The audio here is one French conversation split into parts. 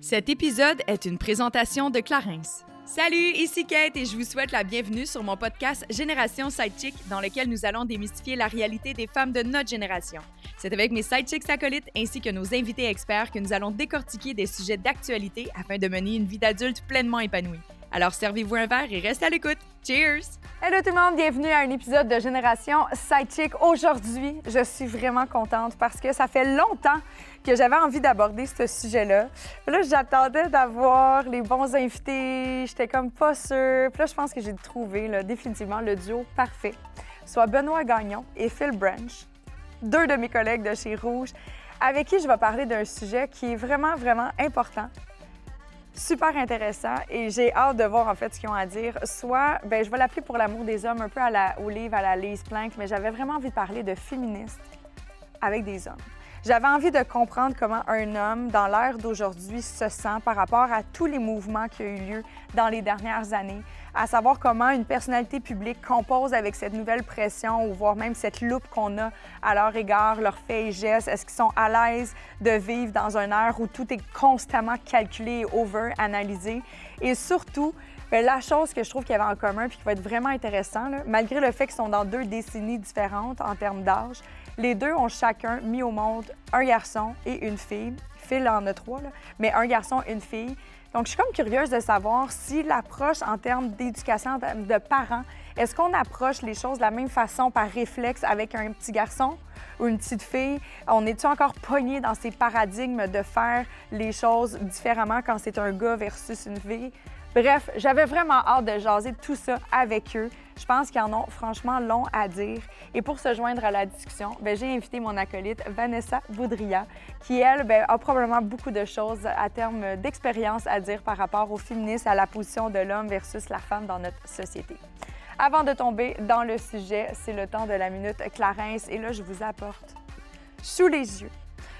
Cet épisode est une présentation de Clarence. Salut, ici Kate et je vous souhaite la bienvenue sur mon podcast Génération Sidechick dans lequel nous allons démystifier la réalité des femmes de notre génération. C'est avec mes sidechicks acolytes ainsi que nos invités experts que nous allons décortiquer des sujets d'actualité afin de mener une vie d'adulte pleinement épanouie. Alors servez-vous un verre et restez à l'écoute. Cheers! Hello tout le monde, bienvenue à un épisode de Génération Sidechick. Aujourd'hui, je suis vraiment contente parce que ça fait longtemps que j'avais envie d'aborder ce sujet-là. Là, j'attendais d'avoir les bons invités, j'étais comme pas sûre. Puis là, je pense que j'ai trouvé là, définitivement le duo parfait, soit Benoît Gagnon et Phil Branch, deux de mes collègues de chez Rouge, avec qui je vais parler d'un sujet qui est vraiment, vraiment important super intéressant et j'ai hâte de voir en fait ce qu'ils ont à dire. Soit, ben, je vais l'appeler pour l'amour des hommes, un peu à la, au livre à la Lise Plank, mais j'avais vraiment envie de parler de féministe avec des hommes. J'avais envie de comprendre comment un homme, dans l'ère d'aujourd'hui, se sent par rapport à tous les mouvements qui ont eu lieu dans les dernières années, à savoir comment une personnalité publique compose avec cette nouvelle pression ou voire même cette loupe qu'on a à leur égard, leurs faits et gestes. Est-ce qu'ils sont à l'aise de vivre dans un air où tout est constamment calculé et over-analysé? Et surtout, ben, la chose que je trouve qu'il y avait en commun puis qui va être vraiment intéressant, malgré le fait qu'ils sont dans deux décennies différentes en termes d'âge, les deux ont chacun mis au monde un garçon et une fille. Phil en a trois, mais un garçon, une fille. Donc, je suis comme curieuse de savoir si l'approche en termes d'éducation de parents, est-ce qu'on approche les choses de la même façon par réflexe avec un petit garçon ou une petite fille? On est-tu encore pogné dans ces paradigmes de faire les choses différemment quand c'est un gars versus une fille? Bref, j'avais vraiment hâte de jaser tout ça avec eux. Je pense qu'ils en ont franchement long à dire. Et pour se joindre à la discussion, ben, j'ai invité mon acolyte Vanessa Boudria, qui, elle, ben, a probablement beaucoup de choses à terme d'expérience à dire par rapport au féminisme, à la position de l'homme versus la femme dans notre société. Avant de tomber dans le sujet, c'est le temps de la minute Clarence. Et là, je vous apporte sous les yeux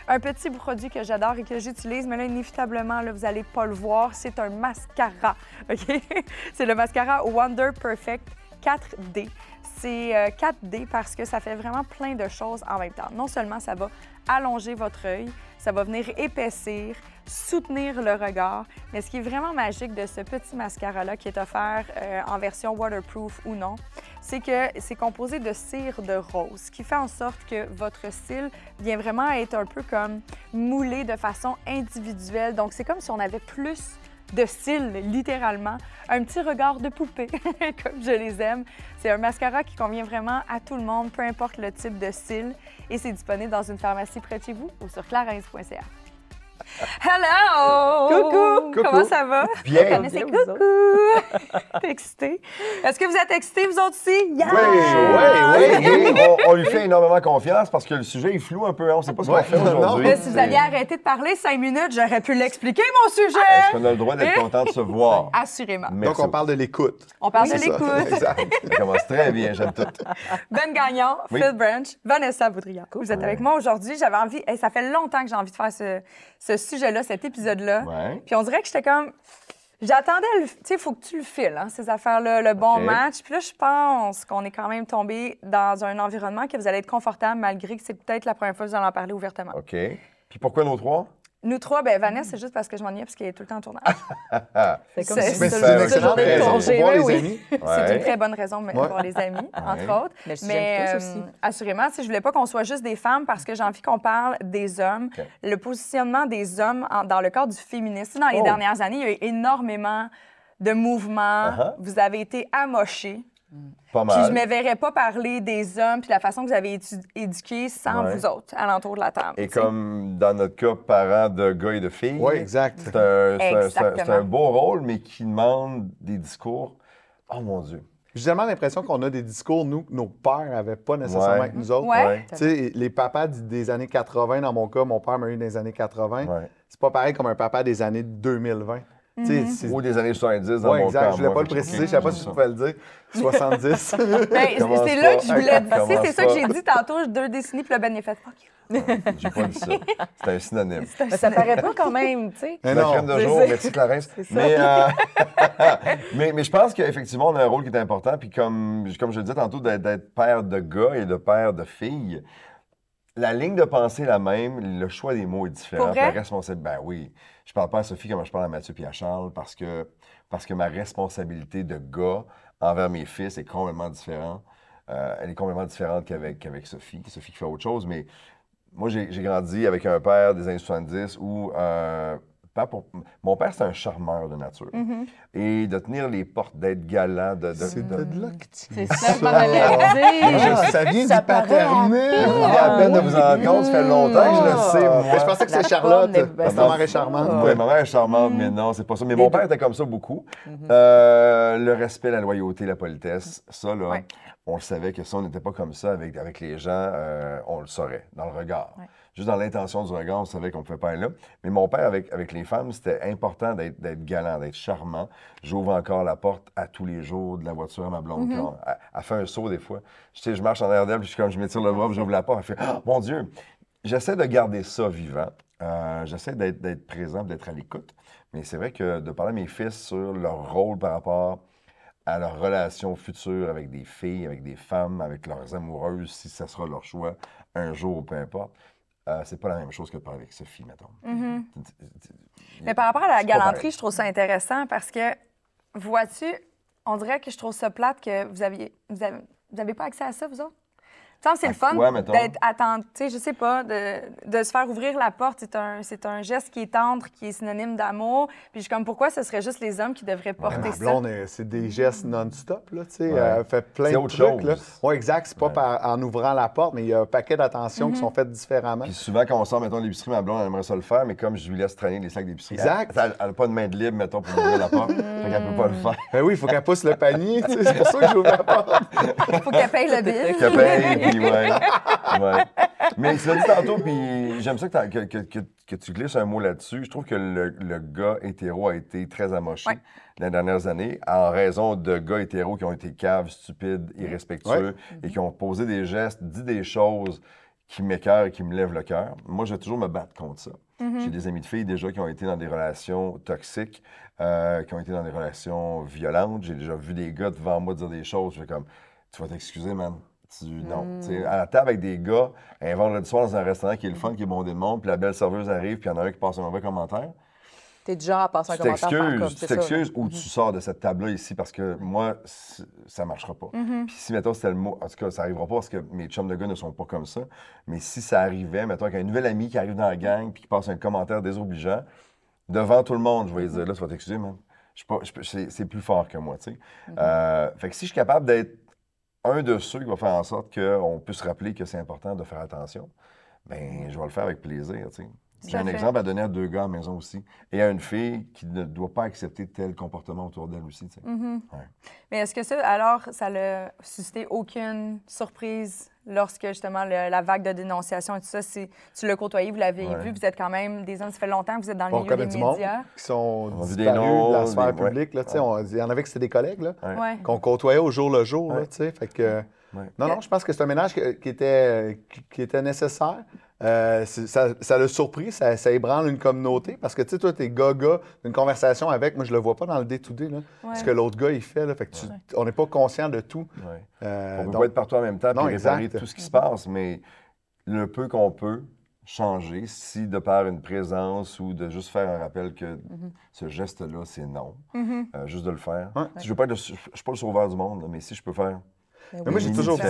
un petit produit que j'adore et que j'utilise, mais là, inévitablement, là, vous n'allez pas le voir, c'est un mascara. C'est le mascara Wonder Perfect 4D. C'est 4D euh, parce que ça fait vraiment plein de choses en même temps. Non seulement ça va allonger votre œil, ça va venir épaissir, soutenir le regard, mais ce qui est vraiment magique de ce petit mascara-là qui est offert euh, en version waterproof ou non, c'est que c'est composé de cire de rose, ce qui fait en sorte que votre cils vient vraiment être un peu comme moulé de façon individuelle. Donc c'est comme si on avait plus de cils, littéralement. Un petit regard de poupée, comme je les aime. C'est un mascara qui convient vraiment à tout le monde, peu importe le type de cils. Et c'est disponible dans une pharmacie près de chez vous ou sur clarins.ca. Hello! Coucou! Comment ça va? Bien! Bien coucou! T'es excité? Est-ce que vous êtes excités, vous autres aussi? Yeah! Oui, oui, oui! On, on, lui fait énormément confiance parce que le sujet est flou un peu. Hein. On ne sait pas ce qu'on fait aujourd'hui. Si vous aviez arrêté de parler cinq minutes, j'aurais pu l'expliquer, mon sujet! Est-ce qu'on a le droit d'être content de se voir? Assurément. Merci. Donc, on parle de l'écoute. On parle de l'écoute. Exact. Ça commence très bien, j'aime tout. Ben Gagnon, oui. Phil Branch, Vanessa Boudria. Vous êtes avec moi aujourd'hui. J'avais envie, et ça fait longtemps que j'ai envie de faire ce, ce sujet-là, cet épisode-là. Ouais. Puis on dirait que j'étais comme. J'attendais, tu sais, il faut que tu le files, hein, ces affaires-là, le bon match. Puis là, je pense qu'on est quand même tombé dans un environnement que vous allez être confortable, malgré que c'est peut-être la première fois que vous allez en parler ouvertement. OK. Puis pourquoi nos trois? Nous trois, ben Vanessa, c'est juste parce que je m'ennuyais parce qu'elle est tout le temps en tournage. C'est comme si c'est c'était une excellente raison pour voir les amis. C'est une très bonne raison de Ouais. voir les amis, entre autres. Mais je Mais euh, aussi. assurément, si je voulais pas qu'on soit juste des femmes parce que j'ai envie qu'on parle des hommes, le positionnement des hommes en- dans le cadre du féminisme. Dans les Oh. dernières années, il y a eu énormément de mouvements. Uh-huh. Vous avez été amochés. Pas Puis je mal. me verrais pas parler des hommes puis la façon que vous avez été éduqués sans Ouais. vous autres, alentour de la table. Et comme dans notre cas, parents de gars et de filles. Oui, exact. C'est un, beau rôle, mais qui demande des discours. Oh mon Dieu. J'ai tellement l'impression qu'on a des discours, nous, que nos pères n'avaient pas nécessairement Ouais. avec nous autres. Ouais. Tu sais, les papas des années 80, dans mon cas, mon père m'a eu dans les années 80. Ouais. C'est pas pareil comme un papa des années 2020. Tu sais, Mm-hmm. c'est- Ou des années 70 dans Ouais, mon exact. cas. je voulais moi, pas le préciser. Je savais pas si tu Ça. pouvais le dire. 70. Ben, c'est là que je voulais. Tu sais, Commence c'est ça que j'ai dit tantôt, deux décennies, puis le Ben fait fuck you. J'ai pas dit ça. C'est un synonyme. Mais ça paraît pas quand même, tu sais. Mais la crème de c'est jour, merci Clarence. C'est ça. Mais, euh, mais, mais je pense qu'effectivement, on a un rôle qui est important. Puis comme, comme je le disais tantôt, d'être d'être père de gars et de père de filles, la ligne de pensée est la même, le choix des mots est différent. Pour puis vrai? La responsabilité, ben oui. Je parle pas à Sophie comme je parle à Mathieu et à Charles parce que, parce que ma responsabilité de gars envers mes fils est complètement différente. Euh, elle est complètement différente qu'avec qu'avec Sophie. Sophie qui fait autre chose, mais moi, j'ai grandi avec un père des années 70 où euh, pas pour- mon père, c'est un charmeur de nature. Et de tenir les portes, d'être galant, de. de- C'est de- de là que tu C'est ça, je. Ah, ça vient Ça du paternel. Vous à peine de vous en rendre compte, ça fait longtemps que je le sais, moi. Mais je pensais que c'était Charlotte. Ta mère est charmante. Oui, ma mère est charmante, mais non, c'est pas ça. Mais mon père était comme ça beaucoup. Euh, le respect, la loyauté, la politesse, ça, là, Ouais. on le savait que si on n'était pas comme ça avec, avec les gens, euh, on le saurait, dans le regard. Ouais. Juste dans l'intention du regard, on savait qu'on ne pouvait pas être là. Mais mon père, avec, avec les femmes, c'était important d'être galant, d'être charmant. J'ouvre encore la porte à tous les jours de la voiture à ma blonde. Elle, elle fait un saut des fois. Je, sais, je marche en arrière d'elle, puis je, comme, je m'étire le bras, j'ouvre la porte. Elle fait Ah, Mon Dieu! J'essaie de garder ça vivant. Euh, J'essaie d'être d'être présent, d'être à l'écoute. Mais c'est vrai que de parler à mes fils sur leur rôle par rapport à leur relation future avec des filles, avec des femmes, avec leurs amoureuses, si ça sera leur choix un jour, peu importe, euh, c'est pas la même chose que de parler avec Sophie, mettons. Mm-hmm. Mais par rapport à la galanterie, je trouve ça intéressant parce que, vois-tu, on dirait que je trouve ça plate que vous aviez, vous avez, vous avez pas accès à ça, vous autres? Tu sais, c'est le fun d'être sais, je sais pas, de, de se faire ouvrir la porte. C'est un, c'est un geste qui est tendre, qui est synonyme d'amour. Puis je suis comme, pourquoi ce serait juste les hommes qui devraient porter Ma ça? blonde, elle, c'est des gestes non-stop, là, tu sais. Ouais. Elle fait plein C'est de autre trucs, là. chose. Oui, exact. C'est pas Ouais. par- en ouvrant la porte, mais il y a un paquet d'attentions qui sont faites différemment. Puis souvent, quand on sort, mettons, de l'épicerie, ma blonde, elle aimerait ça le faire, mais comme je lui laisse traîner les sacs d'épicerie, Exact. Elle n'a pas de main de libre, mettons, pour ouvrir la porte. fait qu'elle peut pas le faire. Ben oui, il faut qu'elle pousse le panier, tu sais. C'est pour ça que j'ouvre la porte. Faut qu'elle paye le bill. Puis ouais. ouais. Mais tu l'as dit tantôt, puis j'aime ça que, t'en- que, que- que- que tu glisses un mot là-dessus. Je trouve que le, le gars hétéro a été très amoché Ouais. dans les dernières années en raison de gars hétéros qui ont été caves, stupides, irrespectueux et qui ont posé des gestes, dit des choses qui m'écœurent et qui me lèvent le cœur. Moi, je vais toujours me battre contre ça. J'ai des amis de filles déjà qui ont été dans des relations toxiques, euh, qui ont été dans des relations violentes. J'ai déjà vu des gars devant moi dire des choses. Je fais comme, tu vas t'excuser, man. Tu, non. Tu sais, À la table avec des gars, un vendredi soir dans un restaurant qui est le fun, qui est bondé de monde, puis la belle serveuse arrive, puis il y en a un qui passe un mauvais commentaire. T'es genre à passer un Tu commentaire comme, tu t'excuses ou tu sors de cette table-là ici parce que moi, ça ne marchera pas. Puis si, mettons, c'était le mot, en tout cas, ça n'arrivera pas parce que mes chums de gars ne sont pas comme ça, mais si ça arrivait, mettons, qu'un nouvel ami qui arrive dans la gang puis qui passe un commentaire désobligeant, devant tout le monde, je vais lui dire, là, tu vas t'excuser, man. C'est c'est plus fort que moi, tu sais. Euh, fait que si je suis capable d'être un de ceux qui va faire en sorte qu'on puisse rappeler que c'est important de faire attention, ben je vais le faire avec plaisir, tu sais. J'ai un fait. exemple à donner à deux gars à la maison aussi. Et à une fille qui ne doit pas accepter tel comportement autour d'elle aussi. Mm-hmm. Ouais. Mais est-ce que ça, alors, ça n'a suscité aucune surprise lorsque, justement, le- la vague de dénonciation et tout ça, c'est- tu l'as côtoyé, vous l'avez Ouais. vu, vous êtes quand même des hommes, ça fait longtemps que vous êtes dans le On milieu des connaît du monde médias. qui sont On vu des disparus noms, de la sphère des- publique, là, tu sais. On- Il y en avait que c'était des collègues, là, qu'on côtoyait au jour le jour, là, Ouais. tu sais. Fait que... Ouais. Non, non, je pense que c'est un ménage qui était, qui, qui était nécessaire. Euh, ça ça l'a surpris, ça, ça ébranle une communauté. Parce que, tu sais, toi, t'es gars-gars d'une conversation avec, moi, je le vois pas dans le day-to-day, là, ce que l'autre gars, il fait. Là, fait que tu- on n'est pas conscient de tout. Ouais. Euh, On ne peut donc- pas être partout en même temps et réparer tout ce qui se passe, mais le peu qu'on peut changer, si de par une présence ou de juste faire un rappel que Mm-hmm. ce geste-là, c'est non, Mm-hmm. euh, juste de le faire. Ouais. Si je ne suis pas le sauveur du monde, mais si je peux faire Mais Mais moi, j'ai toujours dit,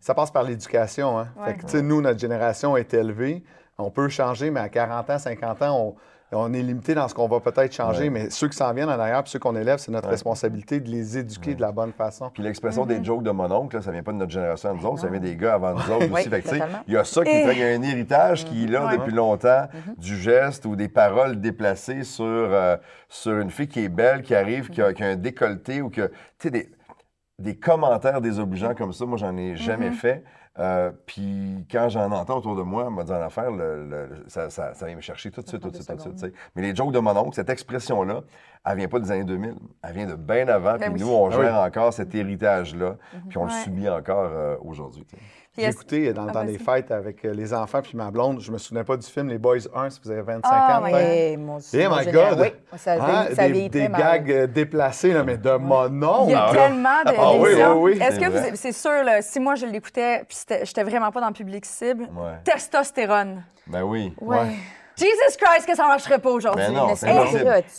ça passe par l'éducation. Hein? Ouais. Fait que, tu sais, nous, notre génération est élevée. On peut changer, mais à 40 ans, 50 ans, on, on est limité dans ce qu'on va peut-être changer. Ouais. Mais ceux qui s'en viennent en arrière, puis ceux qu'on élève, c'est notre Ouais. responsabilité de les éduquer de la bonne façon. Puis l'expression Mm-hmm. des jokes de mon oncle, là, ça vient pas de notre génération à nous autres, ça vient des gars avant nous autres aussi. Fait que, il y a ça qui Et- fait qu'il y a un héritage qui est là Ouais. depuis longtemps, du geste ou des paroles déplacées sur, euh, sur une fille qui est belle, qui arrive, qui a, qui a un décolleté ou que, tu sais, des, des commentaires désobligeants comme ça, moi, j'en ai jamais fait. Euh, puis quand j'en entends autour de moi, me dire en affaire, le- le- ça, ça, ça vient me chercher tout de suite, tout de suite, tout de suite. tu sais. Mais les jokes de mon oncle, cette expression-là, elle vient pas des années 2000. Elle vient de bien avant. Ben puis oui. nous, on Ah oui. gère encore cet héritage-là. Puis on le subit encore euh, aujourd'hui. J'ai écouté dans le Ah, des fêtes avec euh, les enfants puis ma blonde. Je me souvenais pas du film Les Boys 1, si vous avez 25 Ah, ans. Eh, mon Dieu. Eh my God! Oui, ça, ça des gags euh, déplacés, là, mais de mon nom. Il y a Ah, ouais. tellement de Ah oui, oui, oui. Est-ce C'est que vous, c'est sûr, là, si moi je l'écoutais, puis j'étais vraiment pas dans le public cible, Ouais. testostérone. Ben oui. Ouais. Jesus Christ, que ça marcherait pas aujourd'hui. Mais non, c'est.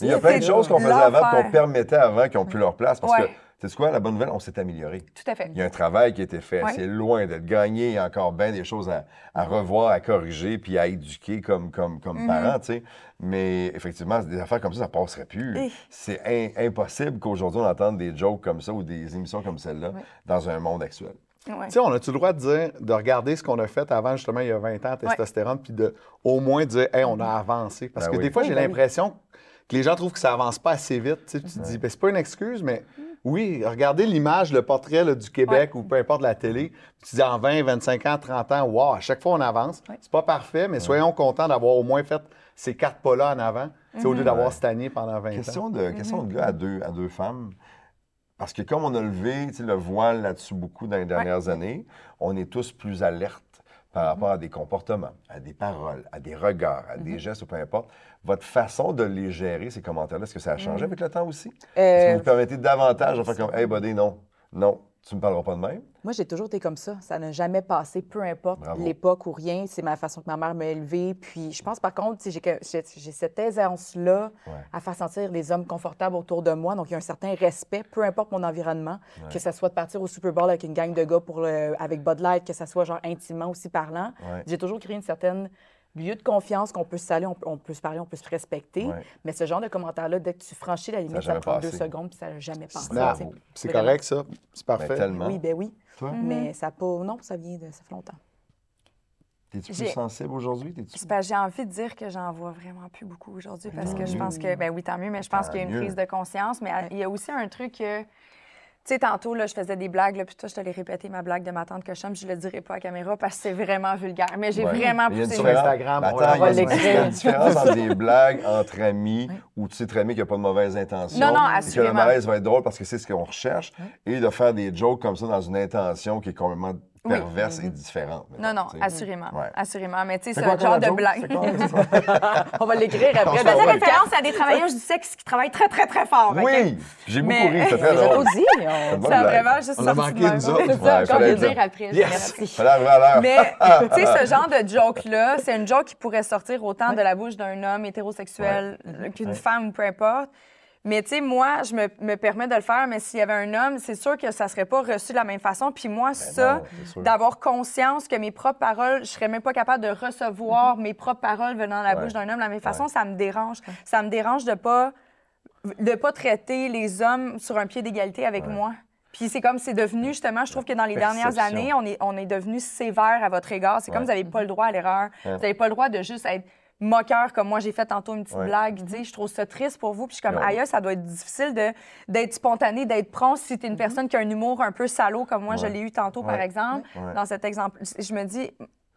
Il y a plein de choses qu'on faisait avant qu'on permettait avant qui ont plus leur place. Parce Ouais. que, tu sais quoi, la bonne nouvelle, on s'est amélioré. Tout à fait. Il y a un travail qui a été fait. Ouais. C'est loin d'être gagné. Il y a encore bien des choses à, à revoir, à corriger, puis à éduquer comme, comme, comme Mhm. parents, tu sais. Mais effectivement, des affaires comme ça, ça passerait plus. Eh. C'est in- impossible qu'aujourd'hui, on entende des jokes comme ça ou des émissions comme celle-là dans un monde actuel. Ouais. Tu sais, on a-tu le droit de dire, de regarder ce qu'on a fait avant, justement, il y a 20 ans, testostérone, puis de au moins dire, hey, on a avancé? Parce Ben que oui. des fois, j'ai ben oui. l'impression que les gens trouvent que ça avance pas assez vite. Tu sais, tu te dis, ben, c'est pas une excuse, mais oui, regardez l'image, le portrait là, du Québec ou peu importe la télé. Tu dis en 20, 25 ans, 30 ans, wow, à chaque fois on avance. C'est pas parfait, mais soyons contents d'avoir au moins fait ces quatre pas-là en avant, au lieu d'avoir Ouais. stagné pendant 20 ans. Question de, question de gars à deux, à deux femmes. Parce que comme on a levé le voile là-dessus beaucoup dans les dernières années, on est tous plus alertes par rapport à des comportements, à des paroles, à des regards, à des gestes ou peu importe. Votre façon de les gérer, ces commentaires-là, est-ce que ça a changé avec le temps aussi? Est-ce que Euh, vous permettez davantage de faire comme Hey, buddy, non, non, tu me parleras pas de même? Moi, j'ai toujours été comme ça. Ça n'a jamais passé, peu importe l'époque ou rien. C'est ma façon que ma mère m'a élevée. Puis je pense, par contre, sais, j'ai cette aisance-là Ouais. à faire sentir les hommes confortables autour de moi. Donc, il y a un certain respect, peu importe mon environnement, que ce soit de partir au Super Bowl avec une gang de gars pour le- avec Bud Light, que ce soit genre intimement aussi parlant. Ouais. J'ai toujours créé une certaine lieu de confiance qu'on peut se saluer, on, peut- on peut se parler, on peut se respecter. Ouais. Mais ce genre de commentaires-là, dès que tu franchis la limite, ça, prend passé. deux secondes puis ça n'a jamais passé. C'est correct, ça. C'est Ben, parfait. tellement. Oui, ben oui. Toi, Mais ça a pas. Non, ça vient de. Ça fait longtemps. t'es-tu plus sensible aujourd'hui? J'ai envie de dire que j'en vois vraiment plus beaucoup aujourd'hui parce que je pense que, ben oui, tant mieux, mais je pense qu'il y a une mieux. prise de conscience. Mais il y a aussi un truc que, tu sais, tantôt, là, je faisais des blagues, là, puis toi, je te l'ai répété, ma blague de ma tante Cochon, je le dirai pas à caméra parce que c'est vraiment vulgaire. Mais j'ai Ouais. vraiment poussé. différence- Instagram, Ben on attends, la va il y a une- l'écrire. il y a une différence entre des blagues entre amis où tu sais très bien qu'il n'y a pas de mauvaise intention. Non, non, et que le assurément. malaise va être drôle parce que c'est ce qu'on recherche. Et de faire des jokes comme ça dans une intention qui est complètement perverse et différente. Non, non, assurément. Ouais. Assurément. Mais tu sais, C'est un genre de joke? blague. On va l'écrire après. Je faisais référence à des travailleuses du sexe qui travaillent très, très, très fort. Oui, j'ai beaucoup Mais- ri, c'est On très drôle. pas dit. On- Ça a vraiment juste On a manqué, nous autres. C'est ça, encore le dire. après. Yes. Mais, tu sais, ce genre de joke-là, c'est une joke qui pourrait sortir autant de la bouche d'un homme hétérosexuel qu'une femme, peu importe. Mais, tu sais, moi, je me, me permets de le faire, mais s'il y avait un homme, c'est sûr que ça serait pas reçu de la même façon. Puis moi, ça, c'est sûr. d'avoir conscience que mes propres paroles, je serais même pas capable de recevoir mes propres paroles venant de la Ouais. bouche d'un homme de la même façon, Ouais. ça me dérange. Ça me dérange de pas de pas traiter les hommes sur un pied d'égalité avec moi. Puis c'est comme c'est devenu justement, je trouve que dans les dernières années, on est, on est devenu sévère à votre égard. C'est comme vous n'avez pas le droit à l'erreur. Vous n'avez pas le droit de juste être moqueur comme moi j'ai fait tantôt une petite Ouais. blague. Tu sais, Je trouve ça triste pour vous. Puis je suis comme, Ouais. aïe, ça doit être difficile de- d'être spontané, d'être prompt si tu es une personne qui a un humour un peu salaud comme moi je l'ai eu tantôt par exemple. Ouais. Dans cet exemple, je me dis,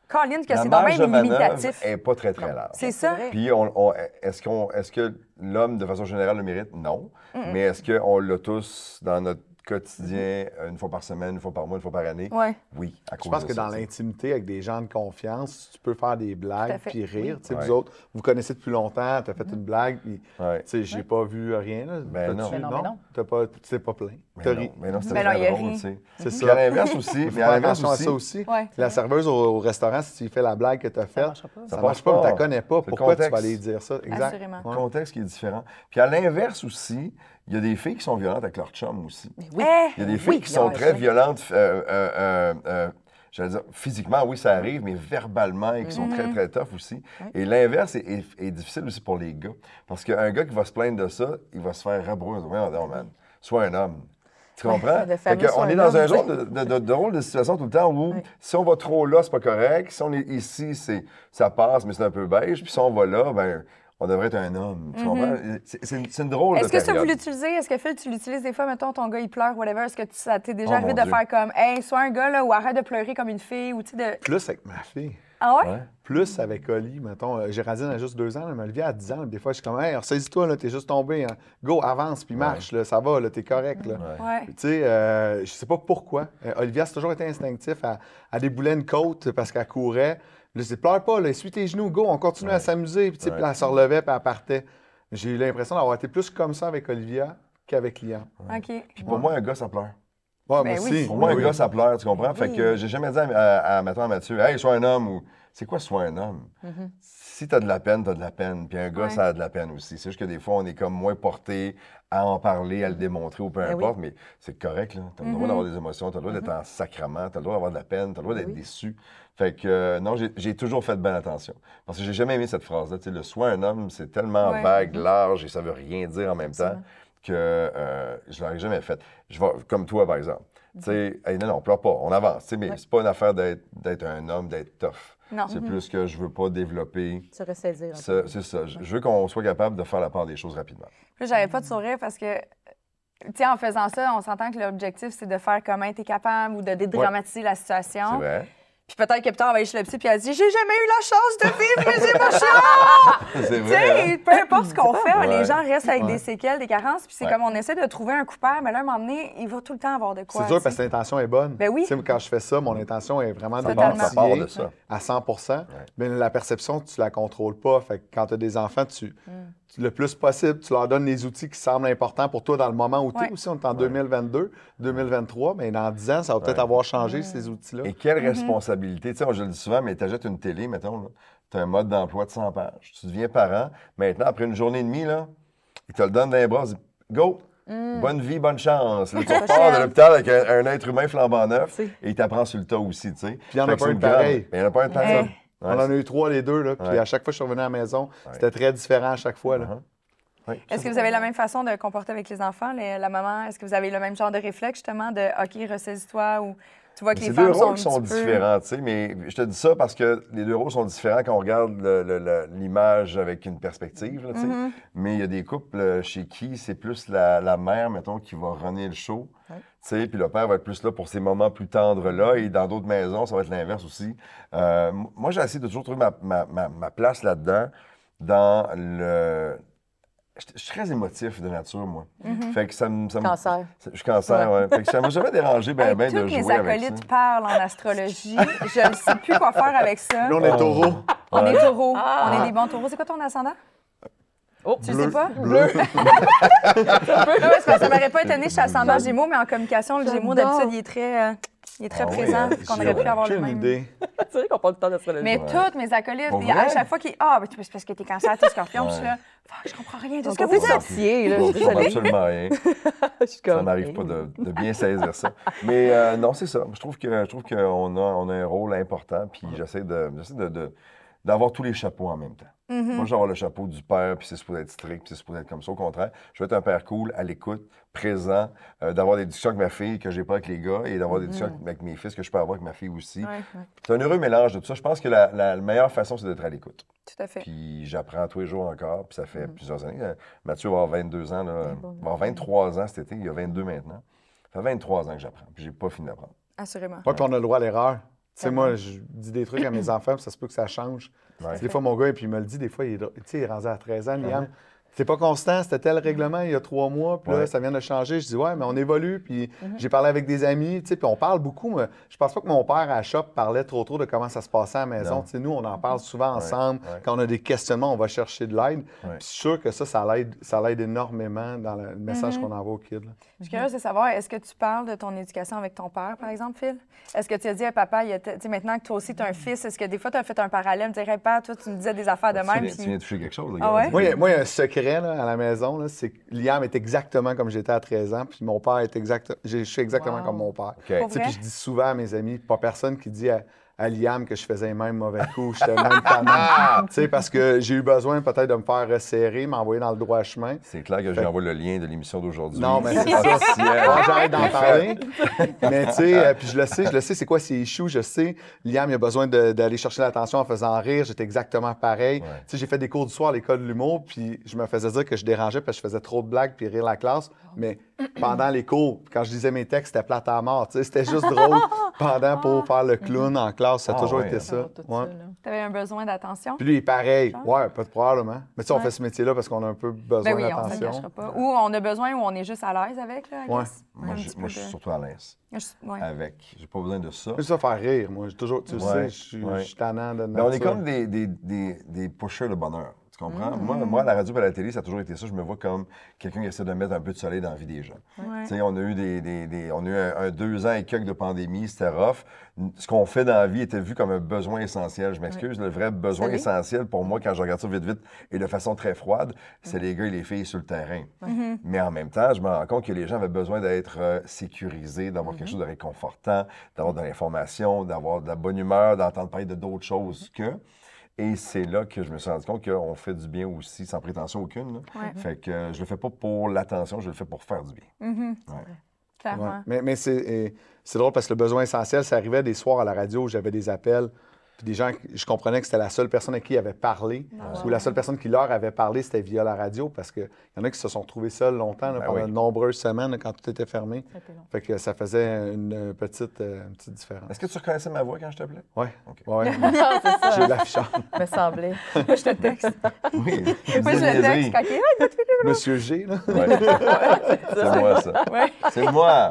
Colin, que c'est de même limitatif. n'est pas très, très large. C'est ça. Puis, on, on- est-ce, qu'on, est-ce que l'homme, de façon générale, le mérite? Non. Mais est-ce qu'on l'a tous dans notre quotidien, une fois par semaine, une fois par mois, une fois par année? Ouais. Oui, à cause Je pense de que ça, dans tu l'intimité, avec des gens de confiance, tu peux faire des blagues puis rire. Tu sais, Ouais. Vous autres, vous connaissez depuis longtemps, tu as fait une blague, puis Ouais. tu sais, j'ai pas vu rien. Là. Ben non. T'as-tu- Mais non, mais non. T'as pas, tu t'es pas plaint. Mais T'as non, ri. mais non, c'était non, très drôle, tu sais. C'est Puis ça. à l'inverse aussi, Il faut mais à l'inverse aussi, ça aussi. Ouais, la serveuse au, au restaurant, si tu fais la blague que tu as faite, marchera pas. ça, Ça marche marche pas, tu la connais pas. Pourquoi tu vas aller dire ça? Exact. Assurément. le contexte qui est différent. Puis à l'inverse aussi, il y a des filles qui sont violentes avec leur chum aussi. Oui. Eh! Il y a des filles Oui, qui sont très violentes, euh, euh, euh, euh, j'allais dire, physiquement, oui, ça arrive, mais verbalement, et qui sont Mhm. très, très tough aussi. Et l'inverse est, est- est difficile aussi pour les gars. Parce qu'un gars qui va se plaindre de ça, il va se faire rabrouer. Donc, man. Sois un homme. Tu comprends? Fait on est dans un genre de, de, de- de drôle de situation tout le temps où si on va trop là, c'est pas correct. Si on est ici, c'est, ça passe, mais c'est un peu beige. Puis si on va là, ben, on devrait être un homme. Tu comprends? C'est, une, c'est une drôle. Est-ce que ça, vous l'utilisez? Est-ce que Phil, tu l'utilises des fois, mettons, ton gars, il pleure, whatever? Est-ce que tu- ça t'est déjà Oh, arrivé de Dieu. faire comme, hey, sois un gars, là, ou arrête de pleurer comme une fille, ou tu sais, de. Plus avec ma fille. Ah ouais? Ouais. Plus avec Oli, mettons. euh, Géraldine a juste deux ans, mais Olivia a 10 ans. Des fois, je suis comme, hey, ressaisis-toi, là, t'es juste tombé. hein. Go, avance, puis marche, là, ça va, là, t'es correct. Là. Ouais. Tu sais, euh, je sais pas pourquoi. Euh, Olivia, c'est toujours été instinctif. Elle, elle déboulait une côte parce qu'elle courait. Je dis, pleure pas, là, essuie tes genoux, go, on continue à s'amuser. Puis, elle se relevait, puis elle partait. J'ai eu l'impression d'avoir été plus comme ça avec Olivia qu'avec Liam. OK. Puis pour moi, un gars, ça pleure. Ouais, Ben moi aussi. Pour un gars, ça pleure, tu comprends? Fait que j'ai jamais dit à, à, à, mettons, à Mathieu, hey, sois un homme ou. c'est quoi soit un homme? Mhm. Si tu as de la peine, tu as de la peine. Puis un gars, Ouais. ça a de la peine aussi. C'est juste que des fois, on est comme moins porté à en parler, à le démontrer ou peu Ben oui. importe, mais c'est correct. Tu as le droit d'avoir des émotions, tu as le droit d'être en sacrement, tu as le droit d'avoir de la peine, tu as le droit d'être Ben oui. déçu. Fait que euh, non, j'ai- toujours fait bien attention. Parce que j'ai jamais aimé cette phrase-là. Le soit un homme, c'est tellement Ouais. vague, large et ça veut rien dire en même temps. Que euh, je l'aurais jamais fait. Je vais, comme toi, par exemple. Tu sais, hey, non, non, pleure pas, on avance. tu sais, Mais c'est pas une affaire d'être un homme, d'être tough. Non. C'est plus que je veux pas développer. Se ressaisir. C'est ça. Je je veux qu'on soit capable de faire la part des choses rapidement. Là, j'avais pas de sourire parce que, tu sais, en faisant ça, on s'entend que l'objectif, c'est de faire comment tu es capable ou de dédramatiser la C'est situation. vrai. Puis peut-être que tard, on va aller chez le psy, puis elle dit J'ai jamais eu la chance de vivre mes émotions! C'est Tu vrai. hein? sais, peu importe ce qu'on fait, Ouais. les gens restent avec Ouais. des séquelles, des carences, puis c'est Ouais. comme on essaie de trouver un coupable, mais là, à un moment donné, il va tout le temps avoir de quoi. C'est dur parce que l'intention est bonne. Ben oui. Tu sais, quand je fais ça, mon intention est vraiment de part, ça part de ça. à 100% Mais la perception, tu la contrôles pas. Fait que quand tu as des enfants, tu, tu- le plus possible, tu leur donnes les outils qui semblent importants pour toi dans le moment où tu es Ouais. aussi. On est en 2022, 2023, mais dans 10 ans, ça va peut-être Ouais. avoir changé ces outils-là. Et quelle responsabilité? Tu sais, moi, je le dis souvent, mais tu achètes une télé, mettons, tu as un mode d'emploi de 100 pages. Tu deviens parent. Maintenant, après une journée et demie, là, il te le donne dans les bras. il dit, Go! Bonne vie, bonne chance. Là, tu repars de l'hôpital avec un, un être humain flambant neuf et il t'apprend sur le tas aussi, tu sais. il y en a pas un pareil. Il n'y en a pas un de pareil. Ouais, On en a eu trois, les deux, là, puis Ouais. à chaque fois que je suis revenu à la maison, c'était très différent à chaque fois. Là. Uh-huh. Oui. Est-ce que vous avez la même façon de comporter avec les enfants, les- la maman? Est-ce que vous avez le même genre de réflexe, justement, de OK, ressaisis-toi ou tu vois que Mais les deux femmes sont, rôles sont peu- différents, tu sais, mais je te dis ça parce que les deux rôles sont différents quand on regarde l'image avec une perspective, là, tu sais. Mm-hmm. Mais il y a des couples euh, chez qui c'est plus la, la mère, mettons, qui va runner le show, Ouais. tu sais, puis le père va être plus là pour ces moments plus tendres-là, et dans d'autres maisons, ça va être l'inverse aussi. Euh, moi, j'ai essayé de toujours trouver ma, ma- ma- ma place là-dedans, dans le... Je suis très émotif de nature, moi. Mm-hmm. Fait que ça me... ça me- Cancer. Je suis cancer, ouais. Fait que ça m'a jamais dérangé ben, Hey, ben de toutes mes jouer avec ça. acolytes parlent en astrologie. je ne sais plus quoi faire avec ça. Là, on est taureau. On Ouais. est taureau. On est des bons taureaux. C'est quoi ton ascendant? Oh, Tu Bleu. sais pas? Bleu. Non, mais c'est parce que ça m'aurait pas étonné, je suis ascendant Gémeaux, mais en communication, le Gémeaux, d'habitude, il est très, euh, il est très Ah présent. hein, qu'on aurait pu avoir le J'ai une même. idée. c'est vrai qu'on parle tout le temps d'astrologie. Mais Ouais. toutes mes acolytes, à chaque fois qu'ils. Ah, ben, c'est parce que t'es cancer, t'es scorpion, je suis là. Fuck, je comprends rien de ce que vous dites. je comprends absolument rien. Je suis Ça m'arrive pas de, de bien saisir ça. Mais euh, non, c'est ça. Je trouve que je trouve qu'on a, on a un rôle important, puis j'essaie de, j'essaie de, de- d'avoir tous les chapeaux en même temps. Mm-hmm. Moi, je vais avoir le chapeau du père, puis c'est supposé être strict, puis c'est supposé être comme ça. Au contraire, je veux être un père cool, à l'écoute, présent, euh, d'avoir des discussions avec ma fille que j'ai pas avec les gars, et d'avoir des discussions avec mes fils que je peux avoir avec ma fille aussi. Mm-hmm. Ouais, ouais, C'est un heureux mélange de tout ça. Je pense que la, la meilleure façon, c'est d'être à l'écoute. tout à fait. Puis j'apprends tous les jours encore, puis ça fait plusieurs années. Euh, Mathieu va avoir 22 ans, là, bon, va avoir 23 ans cet été, il a 22 maintenant. Ça fait 23 ans que j'apprends, puis j'ai pas fini d'apprendre. Assurément. Ouais, puis on a le droit à l'erreur. Tu sais, moi, je dis des trucs à mes enfants, puis ça se peut que ça change. Ouais. Des fois, mon gars, et puis il me le dit, des fois, il est, tu sais, il est rendu à 13 ans, Liam. C'est pas constant, c'était tel règlement il y a trois mois, puis là, Ouais. ça vient de changer. Je dis, ouais, mais on évolue, puis j'ai parlé avec des amis, tu sais, puis on parle beaucoup. Mais je pense pas que mon père à la shop parlait trop trop de comment ça se passait à la maison. Tu sais, nous, on en parle souvent ensemble. ouais. Quand on a des questionnements, on va chercher de l'aide. Ouais. Puis je suis sûr que ça, ça l'aide, ça l'aide énormément dans le message qu'on envoie aux kids. là. Je suis curieuse de savoir, est-ce que tu parles de ton éducation avec ton père, par exemple, Phil? Est-ce que tu as dit à papa, il a tu sais, maintenant que toi aussi tu as un fils, est-ce que des fois tu as fait un parallèle, tu dirais, papa, toi, tu me disais des affaires de tu, même. viens, puis- tu viens toucher quelque chose, les Ah gars. ouais? Moi, il y a- moi, il y a un secret là, à la maison, c'est que Liam est exactement comme j'étais à 13 ans, puis mon père est exact, je suis exactement Wow. comme mon père. OK. Pour Tu sais, vrai? Puis je dis souvent à mes amis, pas personne qui dit à, à Liam que je faisais les mêmes mauvais coups, j'étais même tannant. Tu sais, parce que j'ai eu besoin peut-être de me faire resserrer, m'envoyer dans le droit chemin. C'est clair que je lui envoie le lien de l'émission d'aujourd'hui. Non, mais c'est ça. Bon, j'arrête d'en parler. Mais tu sais, euh, puis je le sais, je le sais, c'est quoi ses issues, je sais. Liam, il a besoin d'aller chercher l'attention en faisant rire. J'étais exactement pareil. Ouais. Tu sais, j'ai fait des cours du soir à l'école de l'humour, puis je me faisais dire que je dérangeais parce que je faisais trop de blagues puis rire la classe. Mais pendant les cours, quand je disais mes textes, c'était plate à mort. Tu sais, c'était juste drôle pendant pour faire le clown en classe. Ça a Ah, toujours ouais, été hein. ça. Ouais. Tu avais un besoin d'attention? Puis lui, il est pareil. Ouais, pas de probablement. Mais tu sais, on fait ce métier-là parce qu'on a un peu besoin Ben oui, on ne le d'attention. pas. Ou on a besoin ou on est juste à l'aise avec, là, Ouais. Moi, je, moi, suis surtout à l'aise Je- ouais. avec. J'ai pas besoin de ça. Juste ça faire rire, moi. J'ai toujours, tu Ouais, sais, je suis ouais. je suis tannant de Mais on est nature. comme des, des, des, des pushers de bonheur. Tu comprends? Moi, moi, à la radio et à la télé, ça a toujours été ça. Je me vois comme quelqu'un qui essaie de mettre un peu de soleil dans la vie des gens. Ouais. Tu sais, on a eu, des, des- des- on a eu un, un deux ans et quelques de pandémie, c'était rough. Ce qu'on fait dans la vie était vu comme un besoin essentiel. Je m'excuse, le vrai besoin essentiel pour moi, quand je regarde ça vite, vite et de façon très froide, c'est les gars et les filles sur le terrain. Mais en même temps, je me rends compte que les gens avaient besoin d'être euh, sécurisés, d'avoir quelque chose de réconfortant, d'avoir de l'information, d'avoir de la bonne humeur, d'entendre parler de d'autres choses que. Et c'est là que je me suis rendu compte qu'on fait du bien aussi, sans prétention aucune. là. Ouais. Fait que euh, je le fais pas pour l'attention, je le fais pour faire du bien. Mhm. Ouais. Clairement. Ouais. Mais, mais c'est drôle parce que le besoin essentiel, ça arrivait des soirs à la radio où j'avais des appels. Puis des gens, je comprenais que c'était la seule personne à qui ils avaient parlé, ou la seule personne qui leur avait parlé, c'était via la radio, parce qu'il y en a qui se sont retrouvés seuls longtemps, là, Ben pendant oui. de nombreuses semaines, quand tout était fermé. Fait que ça faisait une petite, euh, une petite différence. Est-ce que tu reconnaissais ma voix quand je t'appelais? Oui, OK. ouais. J'ai l'affichage. me semblait. Moi, je te texte. Oui. Moi, je le texte quand il Monsieur G, là. Ouais. C'est moi, ça. Ouais. C'est moi.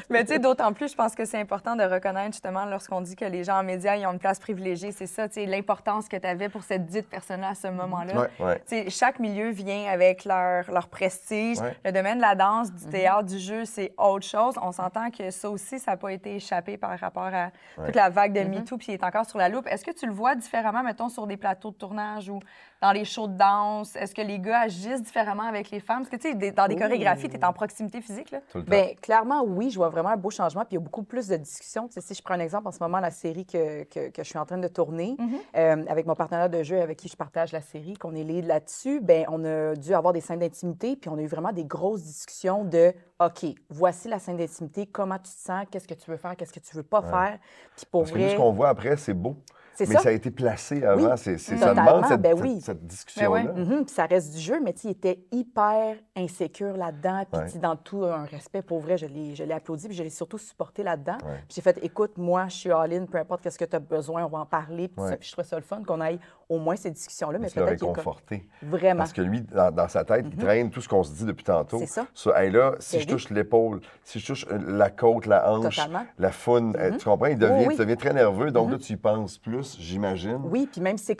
Mais tu sais, d'autant plus, je pense que c'est important de reconnaître justement lorsqu'on dit que les gens en médias, ils ont une place privilégiée. C'est ça, tu sais, l'importance que tu avais pour cette dite personne-là à ce moment-là. Ouais. Ouais. Tu sais, chaque milieu vient avec leur, leur prestige. Ouais. Le domaine de la danse, du théâtre, du jeu, c'est autre chose. On s'entend que ça aussi, ça n'a pas été échappé par rapport à Ouais. toute la vague de MeToo, puis il est encore sur la loupe. Est-ce que tu le vois différemment, mettons, sur des plateaux de tournage ou dans les shows de danse? Est-ce que les gars agissent différemment avec les femmes? Parce que, tu sais, dans des chorégraphies, tu es en proximité physique, là. Tout le temps. Bien, clairement, oui, je vois vraiment un beau changement. Puis il y a beaucoup plus de discussions. Tu sais, si je prends un exemple, en ce moment, la série que, que, que je suis en train de tourner, euh, avec mon partenaire de jeu avec qui je partage la série, qu'on est lead là-dessus, ben on a dû avoir des scènes d'intimité. Puis on a eu vraiment des grosses discussions de OK, voici la scène d'intimité, comment tu te sens, qu'est-ce que tu veux faire, qu'est-ce que tu veux pas faire? Puis pour Parce que vrai. ce qu'on voit après, c'est beau. Mais ça. ça. a été placé avant. Oui, C'est, ça demande cette, ben cette- oui. cette discussion-là. Mhm, puis ça reste du jeu, mais il était hyper insécure là-dedans. Puis dans tout un respect, pour vrai, je l'ai, je l'ai applaudi, puis je l'ai surtout supporté là-dedans. Puis j'ai fait, écoute, moi, je suis all-in, peu importe qu'est-ce que tu as besoin, on va en parler. Puis, je trouvais ça le fun qu'on aille au moins ces discussions-là, mais peut-être réconforté. Vraiment. Parce que lui, dans, dans sa tête, il traîne tout ce qu'on se dit depuis tantôt. C'est ça. Sur, hey, là, si Ben je touche l'épaule, si je touche euh, la côte, la hanche, Totalement. la faune, euh, tu comprends? Il devient, très nerveux. Donc là, tu y penses plus, j'imagine. Oui, puis même si c'est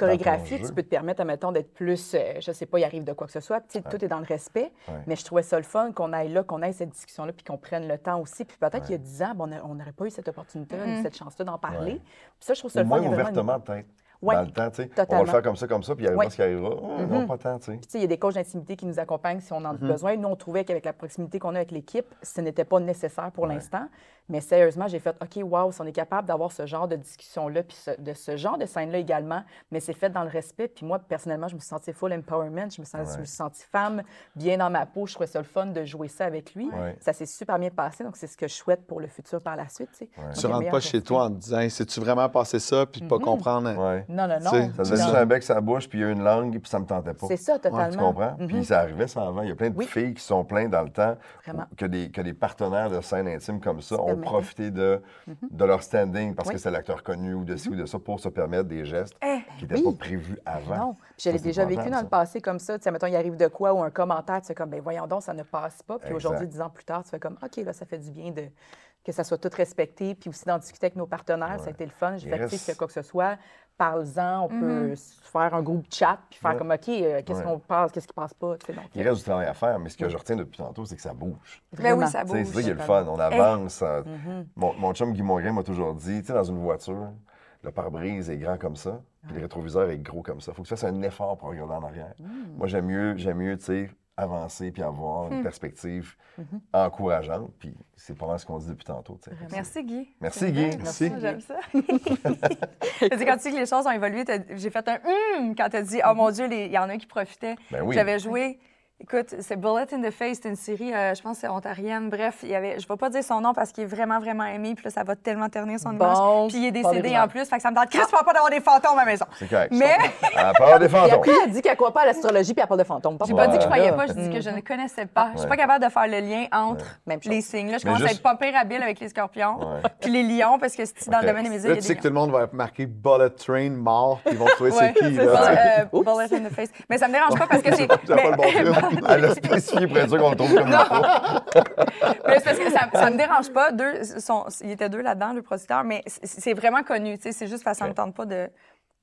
jeu. tu peux te permettre, admettons, d'être plus, euh, je sais pas, il arrive de quoi que ce soit. Puis, tu sais, tout est dans le respect. Ouais. Mais je trouvais ça le fun qu'on aille là, qu'on aille cette discussion-là, puis qu'on prenne le temps aussi. Puis peut-être qu'il y a 10 ans, ben, on n'aurait pas eu cette opportunité-là, ni cette chance-là d'en parler. Ouais. Puis ça, je trouve ça Au le moins fun. une- ouvertement, peut-être. Ouais, Dans le temps, tu sais. On va le faire comme ça, comme ça, puis il arrivera Ouais. ce qui arrivera. Oh, Non, pas tant, tu sais. Il y a des coachs d'intimité qui nous accompagnent si on en a besoin. Nous, on trouvait qu'avec la proximité qu'on a avec l'équipe, ce n'était pas nécessaire pour l'instant. Mais sérieusement, j'ai fait OK, wow, si on est capable d'avoir ce genre de discussion-là, puis ce- de ce genre de scène-là également, mais c'est fait dans le respect. Puis moi, personnellement, je me suis sentie full empowerment. Je me, sens, je me suis sentie femme, bien dans ma peau. Je trouvais ça le fun de jouer ça avec lui. Ouais. Ça s'est super bien passé. Donc, c'est ce que je souhaite pour le futur par la suite. tu sais. Donc, Tu rentres pas chez toi en te disant, Hey, sais-tu vraiment passer ça, puis de pas comprendre. Non, non, non. Tu Ça Non. juste un bec la bouche, puis il y a une langue, puis ça me tentait pas. C'est ça, Tu totalement. comprends? Puis ça arrivait ça avant. Il y a plein de Oui. filles qui sont pleines dans le temps Vraiment. que des, que des partenaires de scène intime comme ça ont profité de, de leur standing parce Oui. que c'est l'acteur connu ou de ci ou de ça pour se permettre des gestes Eh, qui n'étaient oui. pas prévus avant. Non. Puis je l'ai déjà vécu dans le passé comme ça. Tu sais, mettons, il arrive de quoi ou un commentaire, tu fais comme, ben voyons donc, ça ne passe pas. Puis aujourd'hui, dix ans plus tard, tu fais comme, OK, là, ça fait du bien de que ça soit tout respecté. Puis aussi d'en discuter avec nos partenaires, ça a été le fun. J'ai fait, tu sais, quoi que ce soit, parle-en, on peut s- faire un groupe chat, puis faire Ouais. comme, OK, euh, qu'est-ce Ouais. qu'on passe, qu'est-ce qui passe pas. tu sais, donc, Il reste du travail à faire, mais ce que je retiens depuis tantôt, c'est que ça bouge. Ben Vraiment. oui, ça bouge. C'est ça qui est le fun. On avance. euh, mon, mon chum Guy Mongrain m'a toujours dit, tu sais, dans une voiture, le pare-brise est grand comme ça, puis le rétroviseur est gros comme ça. Il faut que tu fasses un effort pour regarder en arrière. Moi, j'aime mieux, j'aime mieux, tu sais, avancer puis avoir une perspective encourageante. Puis c'est pas mal ce qu'on dit depuis tantôt. Merci, Guy. Merci, Guy. Merci. J'aime ça. Tu sais, quand tu dis que les choses ont évolué, t'as- j'ai fait un hum quand tu as dit Oh mon Dieu, les- il y en a qui profitaient. Ben oui. J'avais joué. Écoute, c'est Bullet in the Face, c'est une série, euh, je pense que c'est ontarienne. Bref, il y avait, je ne vais pas dire son nom parce qu'il est vraiment, vraiment aimé, puis là, ça va tellement ternir son Bon, image. Puis il est décédé en plus, fait que ça me tente quasiment pas d'avoir des fantômes à la maison. C'est correct. Mais À part des Puis fantômes. après, elle dit qu'elle croit pas à l'astrologie, puis elle parle de fantômes. j'ai pas dit que je Ouais. croyais pas, je dis que je ne connaissais pas. Je suis pas capable de faire le lien entre Même les signes. Là, je commence à juste- être pas pire habile avec les scorpions, Ouais. puis les lions, parce que si dans Ok. le domaine des y tu a sais que tout le monde va marquer Bullet Train mort, puis ils vont trouver c'est qui. c'est euh, bullet in the face. Mais ça me dérange pas parce que c'est. Le qu'on le trouve comme il. Mais c'est parce que ça, ça me dérange pas. Deux, sont, il était deux là-dedans, deux producteurs, mais c'est- vraiment connu. tu sais, C'est juste parce que ça me tente pas de,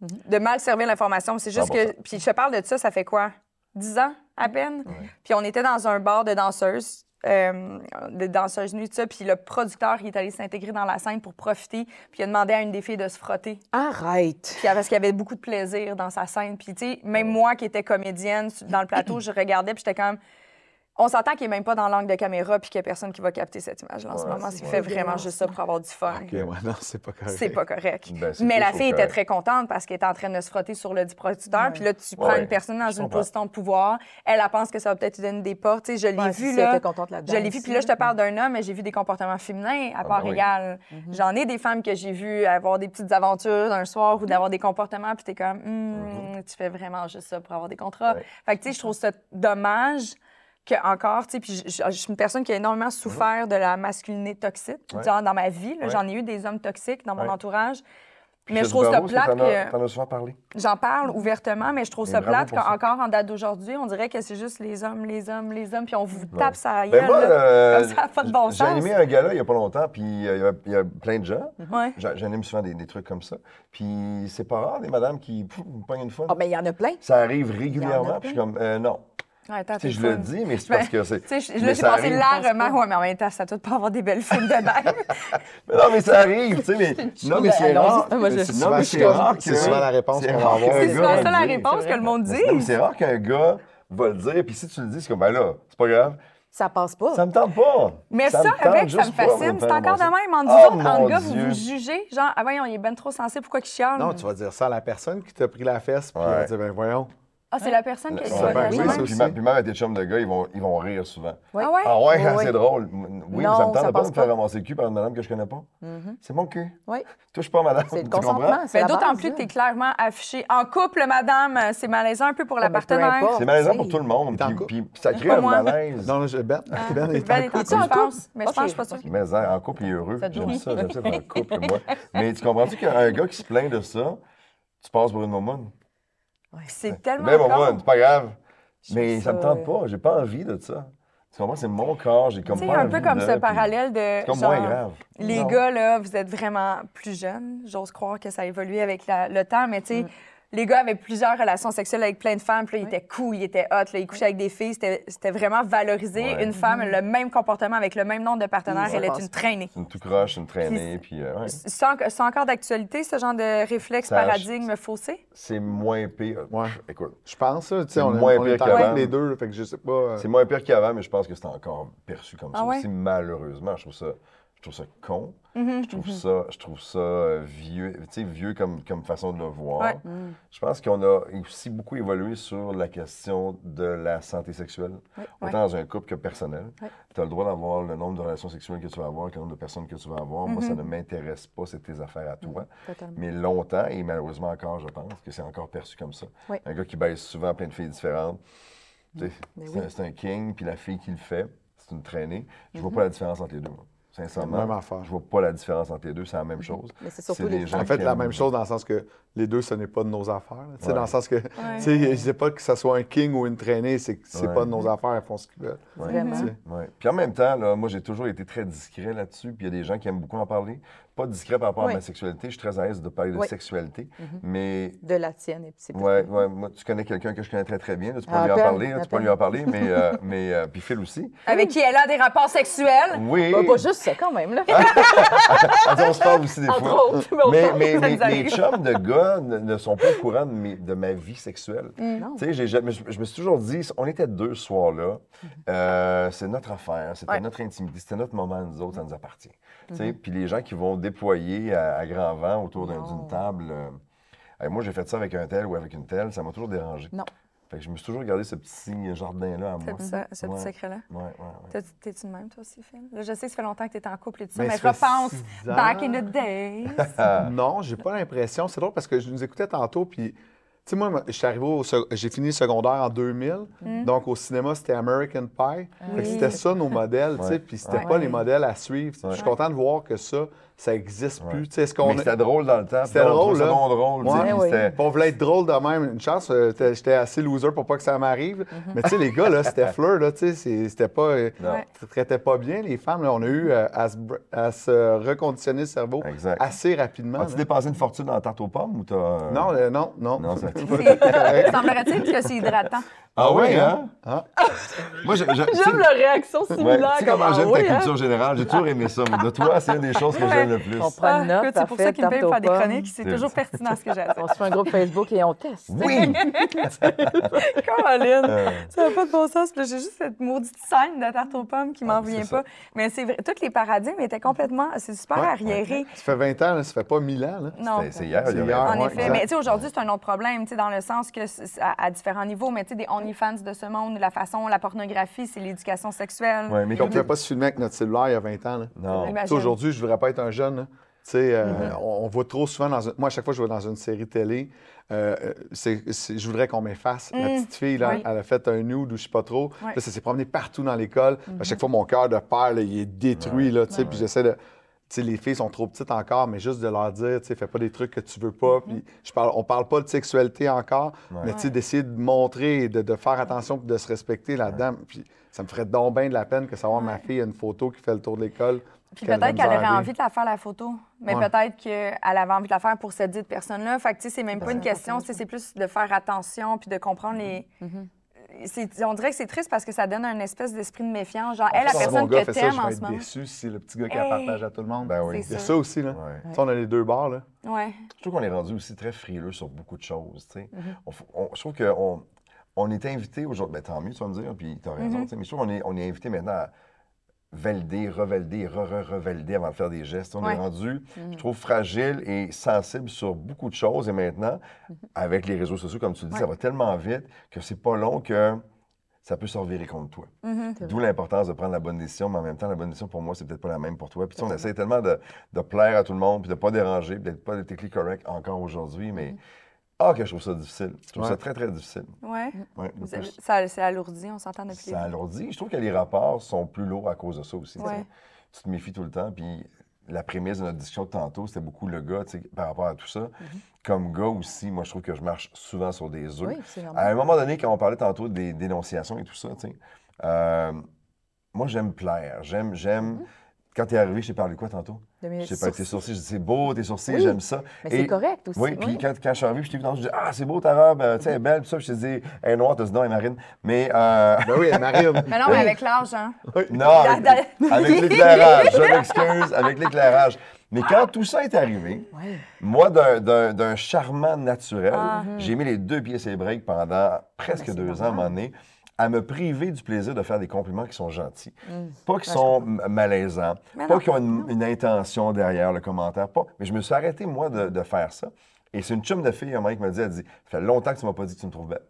de mal servir l'information. C'est juste que. 100%. Puis je te parle de ça, ça fait quoi? 10 ans à peine? Puis on était dans un bar de danseuses. Euh, de danseuses nues, tout ça. Puis le producteur, il est allé s'intégrer dans la scène pour profiter. Puis il a demandé à une des filles de se frotter. Arrête. Puis parce qu'il y avait beaucoup de plaisir dans sa scène. Puis, tu sais, même moi qui étais comédienne dans le plateau, je regardais, puis j'étais quand même. On s'entend qu'il n'est même pas dans l'angle de caméra, puis qu'il n'y a personne qui va capter cette image-là en ce moment. c'est Il fait vraiment juste ça pour avoir du fun. OK, ouais, non, c'est pas correct. C'est pas correct. Ben, Mais la fille était très contente parce qu'elle était en train de se frotter sur le dit producteur. Puis là, tu prends Ouais, une personne dans une comprends. position de pouvoir. Elle, elle pense que ça va peut-être lui donner des portes. Tu sais, je l'ai Ouais, vu, si là. elle était contente là-dedans Je l'ai vu. Puis là, je te là. parle d'un homme, mais j'ai vu des comportements féminins à part ben oui. égale. Mhm. J'en ai des femmes que j'ai vues avoir des petites aventures un soir ou d'avoir des comportements. Puis t'es comme, Hmm, tu fais vraiment juste ça pour avoir des contrats. Mhm. Ouais. Fait que, tu sais, je trouve ça dommage que encore, tu sais, puis je, je- je suis une personne qui a énormément souffert de la masculinité toxique Mhm. Ouais. genre, dans ma vie. Ouais. J'en ai eu des hommes toxiques dans mon Ouais. entourage. Mais je trouve ça plate T'en as, souvent parlé. J'en parle ouvertement, mais je trouve Mais ça plate qu'encore en date d'aujourd'hui, on dirait que c'est juste les hommes, les hommes, les hommes, puis on vous Ouais. tape sa gueule. Ben moi, là, euh, comme ça pas de bon j'ai animé un gala il n'y a pas longtemps, puis euh, il y a- il y, a plein de gens. Ouais. J'a- J'anime souvent des, des trucs comme ça. Puis c'est pas rare, des madames qui pouf, me pognent une fois. Ah, ben, il y en a plein. Ça arrive régulièrement, puis je suis comme, euh, non. Ouais, attends, Tu sais, t'es je le dis, mais c'est Ben, parce que c'est. Tu sais, je- mais là, j'ai passé largement, ouais, mais en même temps, ça doit pas avoir des belles filles de même. Mais non, mais ça arrive, tu sais, mais. Non, mais c'est rare. Ah, c'est Non, souvent, mais c'est c'est rare c'est que- souvent la réponse c'est qu'on va rare avoir. C'est souvent ça la réponse que le monde dit. C'est rare qu'un gars va le dire, puis si tu le dis, c'est comme, ben là, c'est pas grave. Ça passe pas. Ça me tente pas. Mais ça, avec, ça me fascine. C'est encore de même. En Oh, autres, en gars, vous vous jugez. Genre, ah voyons, il est ben trop sensible, pourquoi qu'il chiale? Non, tu vas dire ça à la personne qui t'a pris la fesse, puis elle va dire, ben voyons. Ah, c'est la personne qui ben réagir oui, de c'est même? puis, ma- puis même avec tes chums de gars, ils vont, ils vont rire souvent. Oui. Ah ouais? Ah ouais, Oui, hein, oui. c'est drôle. Oui, Non, ça me tente ça de pas me faire ramasser le cul par une madame que je connais pas. C'est mon cul. Oui. Touche pas, madame. C'est le Tu comprends? consentement. c'est Mais la d'autant base, plus que tu es clairement affiché en couple, madame. C'est malaisant un peu pour la Ah, partenaire. C'est malaisant pour tout le monde. Puis, ça crée un malaise. Non, je, Ben, Ben est Ben en couple. je pense. Mais je Ok. pense, je suis pas sûre. Mais en en couple, il est heureux. Ça te J'aime joue. ça. J'aime ça être en couple, moi. Mais tu comprends-tu qu'un gars qui se plaint de ça, tu passes pour une momone? C'est tellement Ben, con. momone, c'est pas grave. Je Mais ça me tente euh, pas. J'ai pas envie de ça. Tu comprends? C'est mon corps. J'ai comme sais, pas un peu comme de, ce puis parallèle de. C'est comme genre, moins grave. Les Non. gars, là, vous êtes vraiment plus jeunes. J'ose croire que ça a évolué avec la- le temps, mais tu Mm. Les gars avaient plusieurs relations sexuelles avec plein de femmes. Puis là, ils étaient cool, ils étaient hot, là, ils couchaient avec des filles. C'était c'était vraiment valorisé. Ouais. Une femme, le même comportement avec le même nombre de partenaires, Ça elle est une traînée. Une tout croche, une traînée. Puis, euh, ouais. C'est en- c'est encore d'actualité, ce genre de réflexe Ça- paradigme faussé? C'est moins pire. Ouais. Pff, Écoute, Je pense, tu sais, C'est on, moins on pire est en qu'avant. les deux, fait que je sais pas. euh, c'est moins pire qu'avant, mais je pense que c'est encore perçu comme ça Ah ouais? aussi, malheureusement. Je trouve ça, je trouve ça con. Mhm. Je trouve ça, je trouve ça euh, vieux, vieux comme, comme façon de le voir. Ouais. Mm. Je pense qu'on a aussi beaucoup évolué sur la question de la santé sexuelle, Oui. autant dans un couple que personnel. Ouais. Tu as le droit d'avoir le nombre de relations sexuelles que tu vas avoir, le nombre de personnes que tu vas avoir. Moi, Mm-hmm. ça ne m'intéresse pas, c'est tes affaires à toi. Mais longtemps, et malheureusement encore, je pense que c'est encore perçu comme ça. Oui. Un gars qui baisse souvent plein de filles différentes, Mais c'est oui. un- king, puis la fille qui le fait, c'est une traînée. Je Mm-hmm. vois pas la différence entre les deux. moi. Sincèrement, Même affaire. je vois pas la différence entre les deux, c'est la même chose. Mais c'est surtout les gens En fait, la même chose dans le sens que les deux, ce n'est pas de nos affaires. là. Tu sais, Ouais. Dans le sens que, tu sais, je sais pas que ce soit un king ou une traînée, c'est que Ouais. pas de nos affaires, ils font ce qu'ils veulent. Vraiment. Ouais. Puis en même temps, là, moi, j'ai toujours été très discret là-dessus. Puis il y a des gens qui aiment beaucoup en parler. Pas discret par rapport à ma sexualité. Je suis très à l'aise de parler de sexualité. Mais, De la tienne. Et puis c'est plus ouais, ouais, moi, tu connais quelqu'un que je connais très, très bien. là, tu peux À lui en peine, parler. là, tu peux lui en parler. Mais, euh, mais euh, puis Phil aussi. Avec qui elle a des rapports sexuels? Oui. Bah, pas juste ça, quand même. Là. Ah, on se parle aussi des Entre fois. autres. mais on Mais, parle. mais arrive. mes chums de gars ne, ne sont pas au courant de, mes- de ma vie sexuelle. Non. Tu sais, j'ai jamais- je, je me suis toujours dit, on était deux ce soir-là, euh, c'est notre affaire, c'était Ouais. notre intimité, c'était notre moment, nous autres, ça nous appartient. Tu Mm-hmm. sais, Puis les gens qui vont déployer à, à grand vent autour d'une table, euh, hey, moi j'ai fait ça avec un tel ou avec une telle, ça m'a toujours dérangé. Non. Fait que je me suis toujours gardé ce petit jardin-là à moi. petit, ce petit secret-là. Ouais. T'as- T'es-tu de même, toi aussi, Phil? Là, je sais que ça fait longtemps que tu es en couple et tout ça, Mais mais, ça fait repense back in the days. Non, j'ai pas l'impression. C'est drôle parce que je nous écoutais tantôt, puis, tu sais, moi, je suis arrivé au. sec- J'ai fini le secondaire en 2000. Donc, au cinéma, c'était American Pie. Fait que Oui. c'était ça, nos modèles, tu sais, puis c'était Ouais. pas les modèles à suivre. Je suis content de voir que ça, ça existe plus. Tu sais, ce qu'on Mais c'était drôle dans le temps. C'était drôle, là. drôle. Ouais. Oui. on voulait être drôle de même. Une chance, euh, j'étais assez loser pour pas que ça m'arrive. Mais tu sais, les gars, là, c'était fleur, là, tu sais, c'est- c'était pas. euh, Non. Ouais. ça traitait pas bien, les femmes. là. On a eu euh, à, se, br- à se reconditionner le cerveau Exact. assez rapidement. As-tu là. dépensé une fortune en tarte aux pommes ou t'as. euh, Non, euh, non, non. Non, ça- C'est- Semblerait-il que c'est hydratant. Ah oui, hein? Ah. Moi, je- je- J'aime leur réaction Ouais, similaire. tu sais comme comment ah j'aime oui, ta hein? culture générale? J'ai toujours aimé ça. De toi, c'est une des choses que j'aime le plus. On prend une note, Ah, écoute, c'est pour ça qu'il me paye pour faire des chroniques. C'est toujours pertinent ce que j'ai à dire. On se fait un groupe Facebook et on teste. Oui! Caroline, Euh, ça n'a pas de bon sens. J'ai juste cette maudite scène de tarte aux pommes qui m'en Ah, c'est vient pas. Mais c'est vrai, tous les paradigmes étaient complètement. C'est super Ouais, arriéré. Ça fait 20 ans, là, ça fait pas 1000 ans. Là. Non. c'est- hier, il y C'est a hier, ans. En ouais, effet, exact. mais tu sais, aujourd'hui, c'est un autre problème, tu sais, dans le sens que à, à différents niveaux, mais tu sais, des OnlyFans de ce monde, la façon, la pornographie, c'est l'éducation sexuelle. Ouais, mais on pouvait pas se filmer avec notre cellulaire il y a 20 ans. là. Non. Aujourd'hui, je ne voudrais pas être un jeune. Tu sais, euh, on, on voit trop souvent dans une... Moi, à chaque fois que je vais dans une série télé, euh, euh, je voudrais qu'on m'efface. La petite fille, là, Mm. Oui. elle a fait un nude ou je sais pas trop. Ouais. Là, ça s'est promené partout dans l'école. Mm-hmm. À chaque fois, mon cœur de père, là, il est détruit. Là, tu sais, Puis j'essaie de... Les filles sont trop petites encore, mais juste de leur dire, tu fais pas des trucs que tu veux pas. Mm-hmm. Puis je parle, on parle pas de sexualité encore, mais tu d'essayer de montrer, de, de faire attention, de se respecter là-dedans. Puis ça me ferait donc bien de la peine que savoir ma fille a une photo qui fait le tour de l'école. Puis peut-être qu'elle aurait envie de la faire, la photo. Mais Ouais. peut-être qu'elle avait envie de la faire pour cette dite personne-là. Fait que, tu sais, c'est même pas une question. C'est plus de faire attention puis de comprendre les. C'est- On dirait que c'est triste parce que ça donne un espèce d'esprit de méfiance. Genre, elle, la personne que t'aimes je en vais ce être moment. déçu si c'est le petit gars qui la partage à tout le monde. Ben oui. C'est Il y a ça. aussi, là. On a les deux bords, là. Ouais. Je trouve qu'on est rendu aussi très frileux sur beaucoup de choses. tu sais. Mm-hmm. Je trouve qu'on on est invité aujourd'hui. Ben, tant mieux, tu vas me dire, puis tu as raison. Mm-hmm. tu sais, Mais je trouve qu'on est, on est invité maintenant à valider, revalider, re-re-revalider avant de faire des gestes. On Ouais. est rendu, je trouve, fragile et sensible sur beaucoup de choses. Et maintenant, avec les réseaux sociaux, comme tu le dis, ça va tellement vite que c'est pas long que ça peut se revirer contre toi. D'où l'importance de prendre la bonne décision, mais en même temps, la bonne décision pour moi, c'est peut-être pas la même pour toi. Puis tu sais, on essaie tellement de, de plaire à tout le monde, puis de pas déranger, puis d'être pas politically correct encore aujourd'hui, mais ah que je trouve ça difficile. Je trouve Ouais. ça très, très difficile. Ouais. Ouais, Ça, plus- ça- c'est alourdi, on s'entend depuis. ça alourdit. Je trouve que les rapports sont plus lourds à cause de ça aussi. tu sais. Ouais. Tu te méfies tout le temps, puis la prémisse de notre discussion de tantôt, c'était beaucoup le gars, tu sais, par rapport à tout ça. Comme gars aussi, moi, je trouve que je marche souvent sur des œufs. Oui, c'est À un moment donné, quand on parlait tantôt des dénonciations et tout ça, tu sais, euh, moi, j'aime plaire. J'aime, j'aime. Quand t'es arrivé, je t'ai parlé de quoi tantôt? De Je sais pas, tes sourcils, je dis c'est beau, tes sourcils, Oui, j'aime ça. Mais c'est correct aussi. Oui, puis quand, quand je suis arrivé, je t'ai vu dans je dis Ah, c'est beau ta robe, euh, tu sais, elle est belle, puis ça, je t'ai dit Elle est noire, t'as dit non, elle est marine. Mais, euh, Ben oui, Marine. Mais non, mais avec l'âge, hein. non, avec, avec l'éclairage, je m'excuse, avec l'éclairage. Mais quand tout ça est arrivé, Ouais. moi, d'un- d'un d'un charmant naturel, Ah. j'ai mis les deux pieds sur les breaks pendant presque c'est deux ans, à un moment donné, à me priver du plaisir de faire des compliments qui sont gentils. Pas qui sont malaisants, Mais pas qui ont une, une intention derrière le commentaire, pas. Mais je me suis arrêté, moi, de, de faire ça. Et c'est une chum de fille, un moment, qui m'a dit, elle dit, ça fait longtemps que tu m'as pas dit que tu me trouves belle.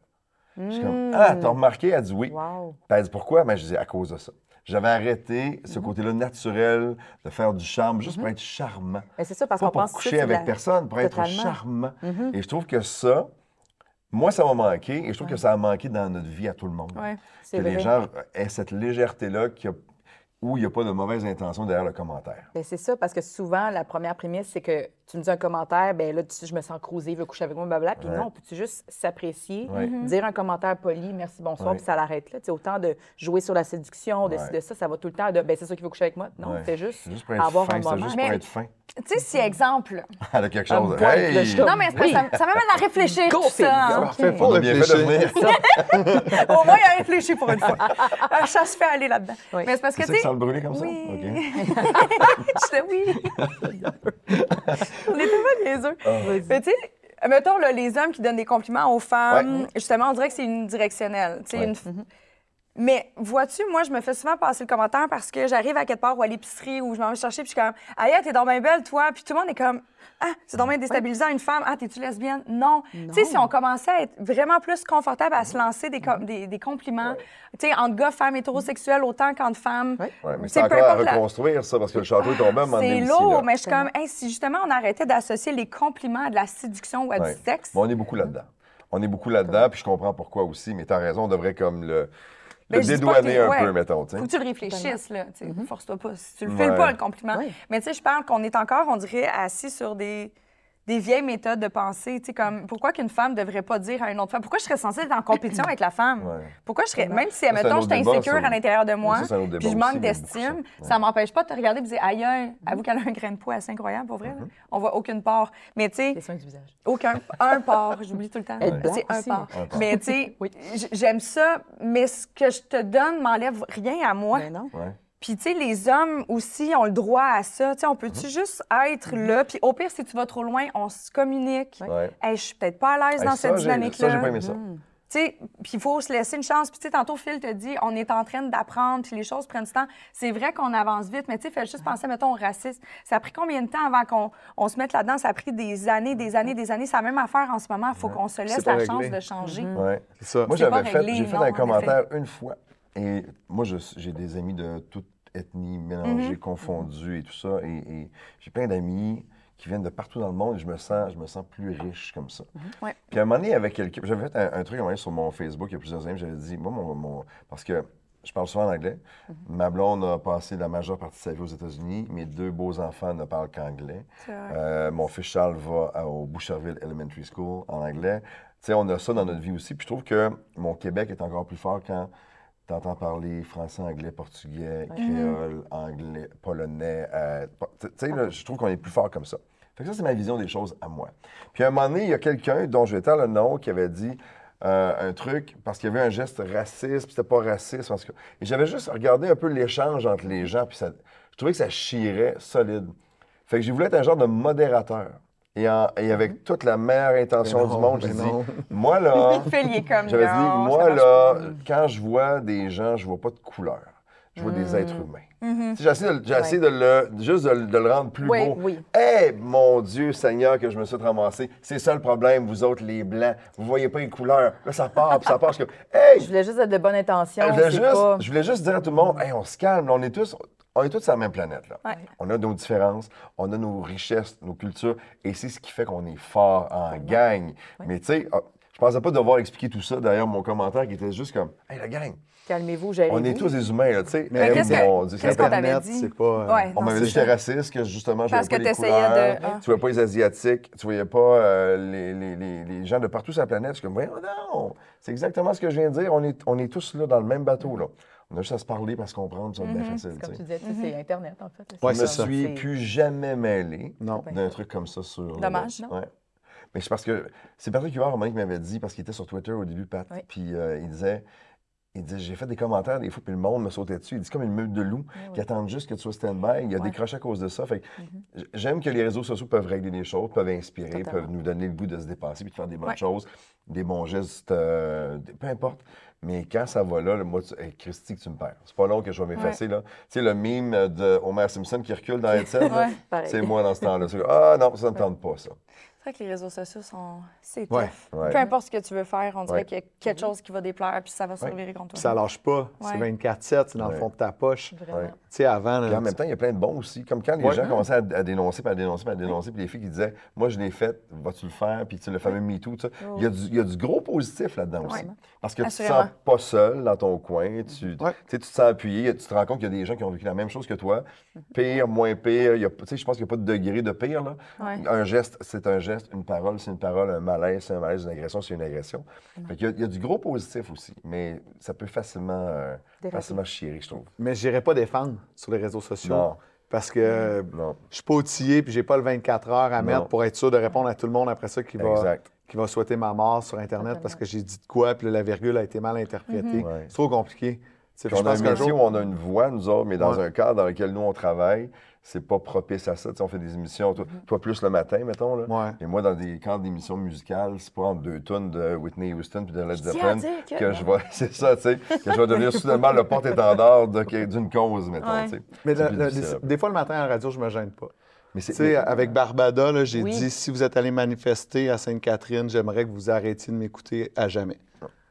Je suis comme, ah, t'as remarqué? Elle dit oui. Wow. Puis elle dit pourquoi? Ben, je dis à cause de ça. J'avais arrêté ce côté-là naturel de faire du charme juste pour être charmant. Mais c'est ça, parce qu'on pense que coucher avec la- personne, pour être charmant. Et je trouve que ça, moi, ça m'a manqué et je trouve que ça a manqué dans notre vie à tout le monde. Ouais. Que C'est les vrai. gens aient cette légèreté-là qu'il y a- où il n'y a pas de mauvaise intention derrière le commentaire. Ben, c'est ça, parce que souvent, la première prémisse, c'est que tu me dis un commentaire, ben là, tu, je me sens cruisée, veux coucher avec moi, blablabla. Puis Ouais. non, peux-tu juste s'apprécier, Ouais. dire un commentaire poli, merci, bonsoir, Ouais. puis ça l'arrête là. Tu sais, autant de jouer sur la séduction, de, Ouais. de ça, ça va tout le temps de, ben c'est ça qui veut coucher avec moi. Non, Ouais. fais juste, C'est juste pour être avoir fin. un C'est moment. juste Mais- pour être fin. Tu sais, si exemple. Elle a quelque chose. Hey! suis Non, mais c'est Oui. ça, ça m'amène à réfléchir. Go, tout ça. Parfait, faut On a bien fait de réfléchir. venir. Au moins, il a réfléchi pour une fois. Ça se fait aller là-dedans. Oui. Mais c'est parce que, C'est tu sais. Le brûler comme ça? OK. J'étais oui. On est tellement niaiseux. Ah. Mais tu sais, mettons là, les hommes qui donnent des compliments aux femmes, Ouais. justement, on dirait que c'est unidirectionnel. tu sais, Ouais. une- Mais vois-tu, moi, je me fais souvent passer le commentaire parce que j'arrive à quelque part ou à l'épicerie où je m'en vais chercher, puis je suis comme, aïe, t'es donc bien belle, toi. Puis tout le monde est comme, ah, c'est donc bien déstabilisant, une femme. Ah, t'es-tu lesbienne? Non. Tu sais, si on commençait à être vraiment plus confortable à se lancer des, com- des, des compliments, tu sais, entre gars, femmes hétérosexuels, autant qu'entre femmes. Ouais. Ouais, mais c'est encore à la- reconstruire, ça, parce que le château est tombé à un moment donné C'est lourd, mais je suis comme, hey, si justement on arrêtait d'associer les compliments à de la séduction ou à Ouais. du sexe. Mais on est beaucoup là-dedans. On est beaucoup là-dedans, puis je comprends pourquoi aussi, mais tu as raison, on devrait comme le, Ben, dédouaner un ouais. peu, mettons. tu sais. Faut que tu le réfléchisses, là. sais. Force-toi pas. Si tu le Ouais. files pas, le compliment. Ouais. Mais tu sais, je parle qu'on est encore, on dirait, assis sur des, des vieilles méthodes de pensée. Tu sais, comme, pourquoi qu'une femme devrait pas dire à une autre femme? Pourquoi je serais censée être en compétition avec la femme? Ouais. Pourquoi je serais, même si, admettons, je suis insécure ça. à l'intérieur de moi, Ça, puis je manque d'estime, ça. ça m'empêche pas de te regarder et de dire, aïe, avoue qu'elle a un grain de poids assez incroyable, pour vrai. Mm-hmm. On voit aucune part. Mais tu sais, du visage. aucun, un port, j'oublie tout le temps. C'est un port. Mais tu sais, Oui. j'aime ça, mais ce que je te donne m'enlève rien à moi. Mais non. Ouais. Puis, tu sais, les hommes aussi ont le droit à ça. Tu sais, on peut-tu Mhm. juste être là? Puis, au pire, si tu vas trop loin, on se communique. Ouais. Hey, je suis peut-être pas à l'aise Hey, dans ça, cette dynamique-là. Ça, j'ai pas aimé ça. Tu sais, puis il faut se laisser une chance. Puis, tu sais, tantôt, Phil te dit, on est en train d'apprendre, puis les choses prennent du temps. C'est vrai qu'on avance vite, mais tu sais, fais juste penser, mettons, au racisme. Ça a pris combien de temps avant qu'on on se mette là-dedans? Ça a pris des années, des années, des années. C'est la même affaire en ce moment. Il faut qu'on se laisse la chance de changer. Ouais. C'est ça. Moi, j'avais fait, j'ai fait non, un en commentaire une fois. Et moi, j'ai des amis de toute ethnie Mhm. mélangée, confondue et tout ça. Et, et j'ai plein d'amis qui viennent de partout dans le monde et je me sens, je me sens plus riche comme ça. Ouais. Puis à un moment donné, avec quelqu'un, j'avais fait un, un truc à un moment donné sur mon Facebook il y a plusieurs années, j'avais dit, moi, mon, mon- parce que je parle souvent en anglais. Ma blonde a passé la majeure partie de sa vie aux États-Unis. Mes deux beaux enfants ne parlent qu'anglais. Euh, mon fils Charles va à- au Boucherville Elementary School en anglais. Tu sais, on a ça dans notre vie aussi. Puis je trouve que mon Québec est encore plus fort quand tu entends parler français, anglais, portugais, créole, anglais, polonais. euh, tu sais, je trouve qu'on est plus fort comme ça. Fait que ça, c'est ma vision des choses à moi. Puis à un moment donné, il y a quelqu'un dont je vais le nom qui avait dit euh, un truc parce qu'il y avait un geste raciste, puis c'était pas raciste. Tout cas. Et j'avais juste regardé un peu l'échange entre les gens, puis ça, je trouvais que ça chirait solide. Fait que j'ai voulu être un genre de modérateur. Et, en- et avec toute la meilleure intention du monde, j'ai dit, moi là, j'avais dit, moi quand je vois des gens, je vois pas de couleur. Je vois Mm. des êtres humains. Tu sais, J'ai essayé, de, de le, juste de, le- de le rendre plus Oui, beau. oui. Eh, mon Dieu Seigneur, que je me suis ramassé. C'est ça le problème, vous autres, les Blancs. Vous voyez pas les couleurs. Là, ça part, puis ça part. Je hey, Je voulais juste être de bonne intention. je voulais, juste, pas- je voulais juste dire à tout le monde, hey, on se calme, on est tous, on est tous sur la même planète. Là. Ouais. On a nos différences, on a nos richesses, nos cultures, et c'est ce qui fait qu'on est fort en gang. Mais tu sais, ah, je pensais pas devoir expliquer tout ça derrière mon commentaire qui était juste comme, hey, la gang, Calmez-vous, gérez-vous. on est tous des humains, là, tu sais. Mais qu'est-ce qu'on Internet. t'avait Internet, dit? c'est pas. euh, Ouais, On m'avait dit que j'étais raciste, que justement, je voyais que pas les couleurs, de- ah. tu voyais pas les Asiatiques, tu voyais pas euh, les, les- les- les gens de partout sur la planète. Je suis comme, voyons non, c'est exactement ce que je viens de dire. On est, on est tous là dans le même bateau, là. On a juste à se parler, parce qu'on comprendre, ça va être bien facile, Comme tu tu sais. disais, c'est Internet, en fait. Ouais, Je ça. suis plus jamais mêlé Non. d'un truc comme ça sur le Dommage. web. Ouais. Mais c'est parce que c'est Patrick Huard, un moment, qui m'avait dit, parce qu'il était sur Twitter au début, Pat, Oui. puis euh, il disait, il disait, j'ai fait des commentaires des fois, puis le monde me sautait dessus. Il dit, comme une meute de loups qui attendent juste que tu sois stand-by. Il a Ouais. décroché à cause de ça. Fait j- j'aime que les réseaux sociaux peuvent régler les choses, peuvent inspirer, Totalement. peuvent nous donner le goût de se dépasser, puis de faire des bonnes Ouais. choses, des bons gestes, euh, peu importe. Mais quand ça va là, moi, tu... hey, Christy, que tu me perds. C'est pas long que je vais m'effacer, là. Tu sais, le mime de Homer Simpson qui recule dans là, Ouais. C'est moi dans ce temps-là. Ah non, ça ne me tente pas, ça. C'est vrai que les réseaux sociaux sont. C'est Ouais. tough. Ouais. Peu importe ce que tu veux faire, on dirait Ouais. qu'il y a quelque chose qui va déplaire, puis ça va se revirer contre toi. Puis ça lâche pas. C'est Ouais. 24-7, c'est dans le fond de ta poche. Tu sais, avant. là, Puis en même temps, il y a plein de bons aussi. Comme quand les Ouais. gens commençaient à, à dénoncer, puis à dénoncer, puis à dénoncer, puis les filles qui disaient Moi, je l'ai fait, vas-tu le faire Puis tu sais, le fameux MeToo, tout ça. Il y, a du, il y a du gros positif là-dedans aussi. Parce que tu te Assurément. sens pas seul dans ton coin, tu, Ouais. tu sais, tu te sens appuyé, tu te rends compte qu'il y a des gens qui ont vécu la même chose que toi. Pire, moins pire. il y a- tu sais, je pense qu'il n'y a pas de degré de pire. Là. Ouais. Un geste, c'est un geste. Une parole, c'est une parole. Un malaise, c'est un malaise. Une agression, c'est une agression. Fait qu'il y a- il y, a du gros positif aussi. Mais ça peut facilement, euh, facilement chier, je trouve. Mais je n'irai pas défendre sur les réseaux sociaux. Non. Parce que euh, Non. je suis pas outillé puis j'ai pas le 24 heures à Non. mettre pour être sûr de répondre à tout le monde après ça qui va, Exact. qui va souhaiter ma mort sur Internet parce que j'ai dit de quoi puis la virgule a été mal interprétée. Ouais. C'est trop compliqué. On a un métier jour- où on a une voix, nous autres, mais dans Ouais. un cadre dans lequel nous, on travaille, c'est pas propice à ça. Tu sais, on fait des émissions, toi, toi plus le matin, mettons. Là. Ouais. Et moi, dans des cadres d'émissions musicales, c'est pas entre deux tonnes de Whitney Houston puis de Led Zeppelin que- que je vais... C'est ça, tu sais, que je vais devenir soudainement le porte-étendard de- d'une cause, mettons, Ouais. tu sais. Mais des, des fois, le matin à la radio, je me gêne pas. Mais Tu c'est... sais, mais- avec Barbada, là, j'ai Oui. dit si vous êtes allé manifester à Sainte-Catherine, j'aimerais que vous arrêtiez de m'écouter à jamais.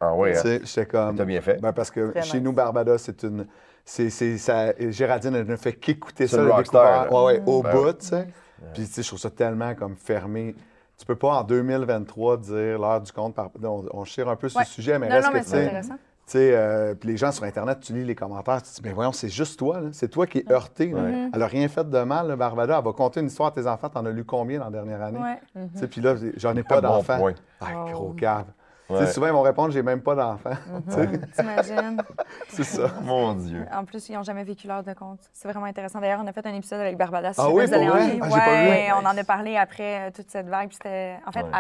Ah oui, Tu hein? j'étais comme. T'as bien fait. Ben, parce que Très chez nice. nous, Barbada, c'est une. C'est, c'est, ça, Géraldine, elle ne fait qu'écouter C'est ça, le rockstar. Ouais, ouais, au Ben bout, ouais. tu sais. Puis, tu sais, je trouve ça tellement comme fermé. Tu peux pas, en 2023, dire l'heure du compte. Par... On, on chire un peu sur Ouais. le sujet, mais non, reste non, que, mais c'est intéressant. tu sais, euh, puis les gens sur Internet, tu lis les commentaires, tu te dis, mais voyons, c'est juste toi, là. c'est toi qui es heurté. Mm-hmm. Elle n'a rien fait de mal, là, Barbada. Elle va conter une histoire à tes enfants. T'en as lu combien dans la dernière année? Ouais. Tu sais, Puis là, j'en ai pas d'enfants. Ah, gros cave. Ouais. Souvent, ils vont répondre, j'ai même pas d'enfants. Tu sais, T'imagines? c'est ça. Mon Dieu. En plus, ils n'ont jamais vécu l'heure de compte. C'est vraiment intéressant. D'ailleurs, on a fait un épisode avec Barbada. Ah oui, vous vrai? Ah, j'ai pas vu. Ouais, on en a parlé après euh, toute cette vague. Puis c'était, en fait, Ouais.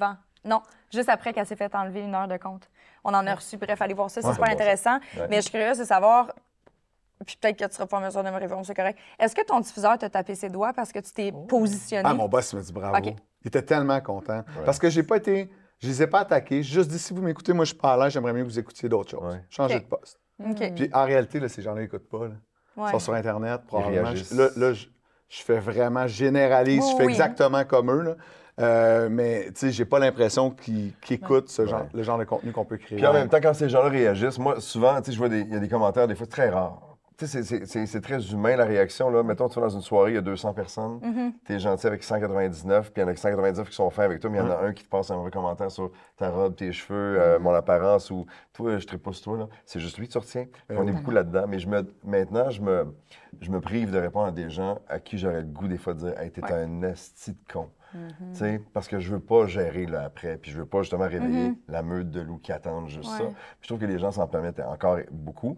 avant. Non, juste après qu'elle s'est fait enlever une heure de compte. On en a reçu. Bref, allez voir ça. C'est Ouais. super intéressant. Ouais. Mais je suis curieuse de savoir. Puis peut-être que tu seras pas en mesure de me répondre, c'est correct. Est-ce que ton diffuseur t'a tapé ses doigts parce que tu t'es positionné? Ah, mon boss me dit bravo. Il était tellement content. Parce que j'ai pas été. Je les ai pas attaqués. J'ai juste dit si vous m'écoutez, moi je suis pas à l'aise, j'aimerais mieux que vous écoutiez d'autres choses. Ouais. OK. de poste. Puis en réalité, là, ces gens-là n'écoutent pas. Là. Ils sont sur Internet, probablement. réagissent. Je- Là, là, je, je fais vraiment généralise, Oui, je fais oui. exactement comme eux. Là. Euh, mais tu sais, j'ai pas l'impression qu'ils écoutent ce genre, Ouais. le genre de contenu qu'on peut créer. Puis en même temps, quand ces gens-là réagissent, moi, souvent, tu sais, je vois des, il y a des commentaires, des fois très rares. Tu sais, c'est- très humain, la réaction. Là. Mettons, tu vas dans une soirée, il y a 200 personnes, Mm-hmm. tu es gentil avec 199, puis il y en a 199 qui sont fins avec toi, mais il y en a un qui te passe un mauvais commentaire sur ta robe, tes cheveux, euh, mon apparence, ou toi, je ne pas sur toi. C'est juste lui que tu retiens. On est beaucoup là-dedans. Mais je me, maintenant, je me, je me prive de répondre à des gens à qui j'aurais le goût, des fois, de dire Hey, t'es un esti de con. Sais, Parce que je veux pas gérer là, après, puis je veux pas justement réveiller la meute de loups qui attendent juste ça. Puis je trouve que les gens s'en permettent encore beaucoup.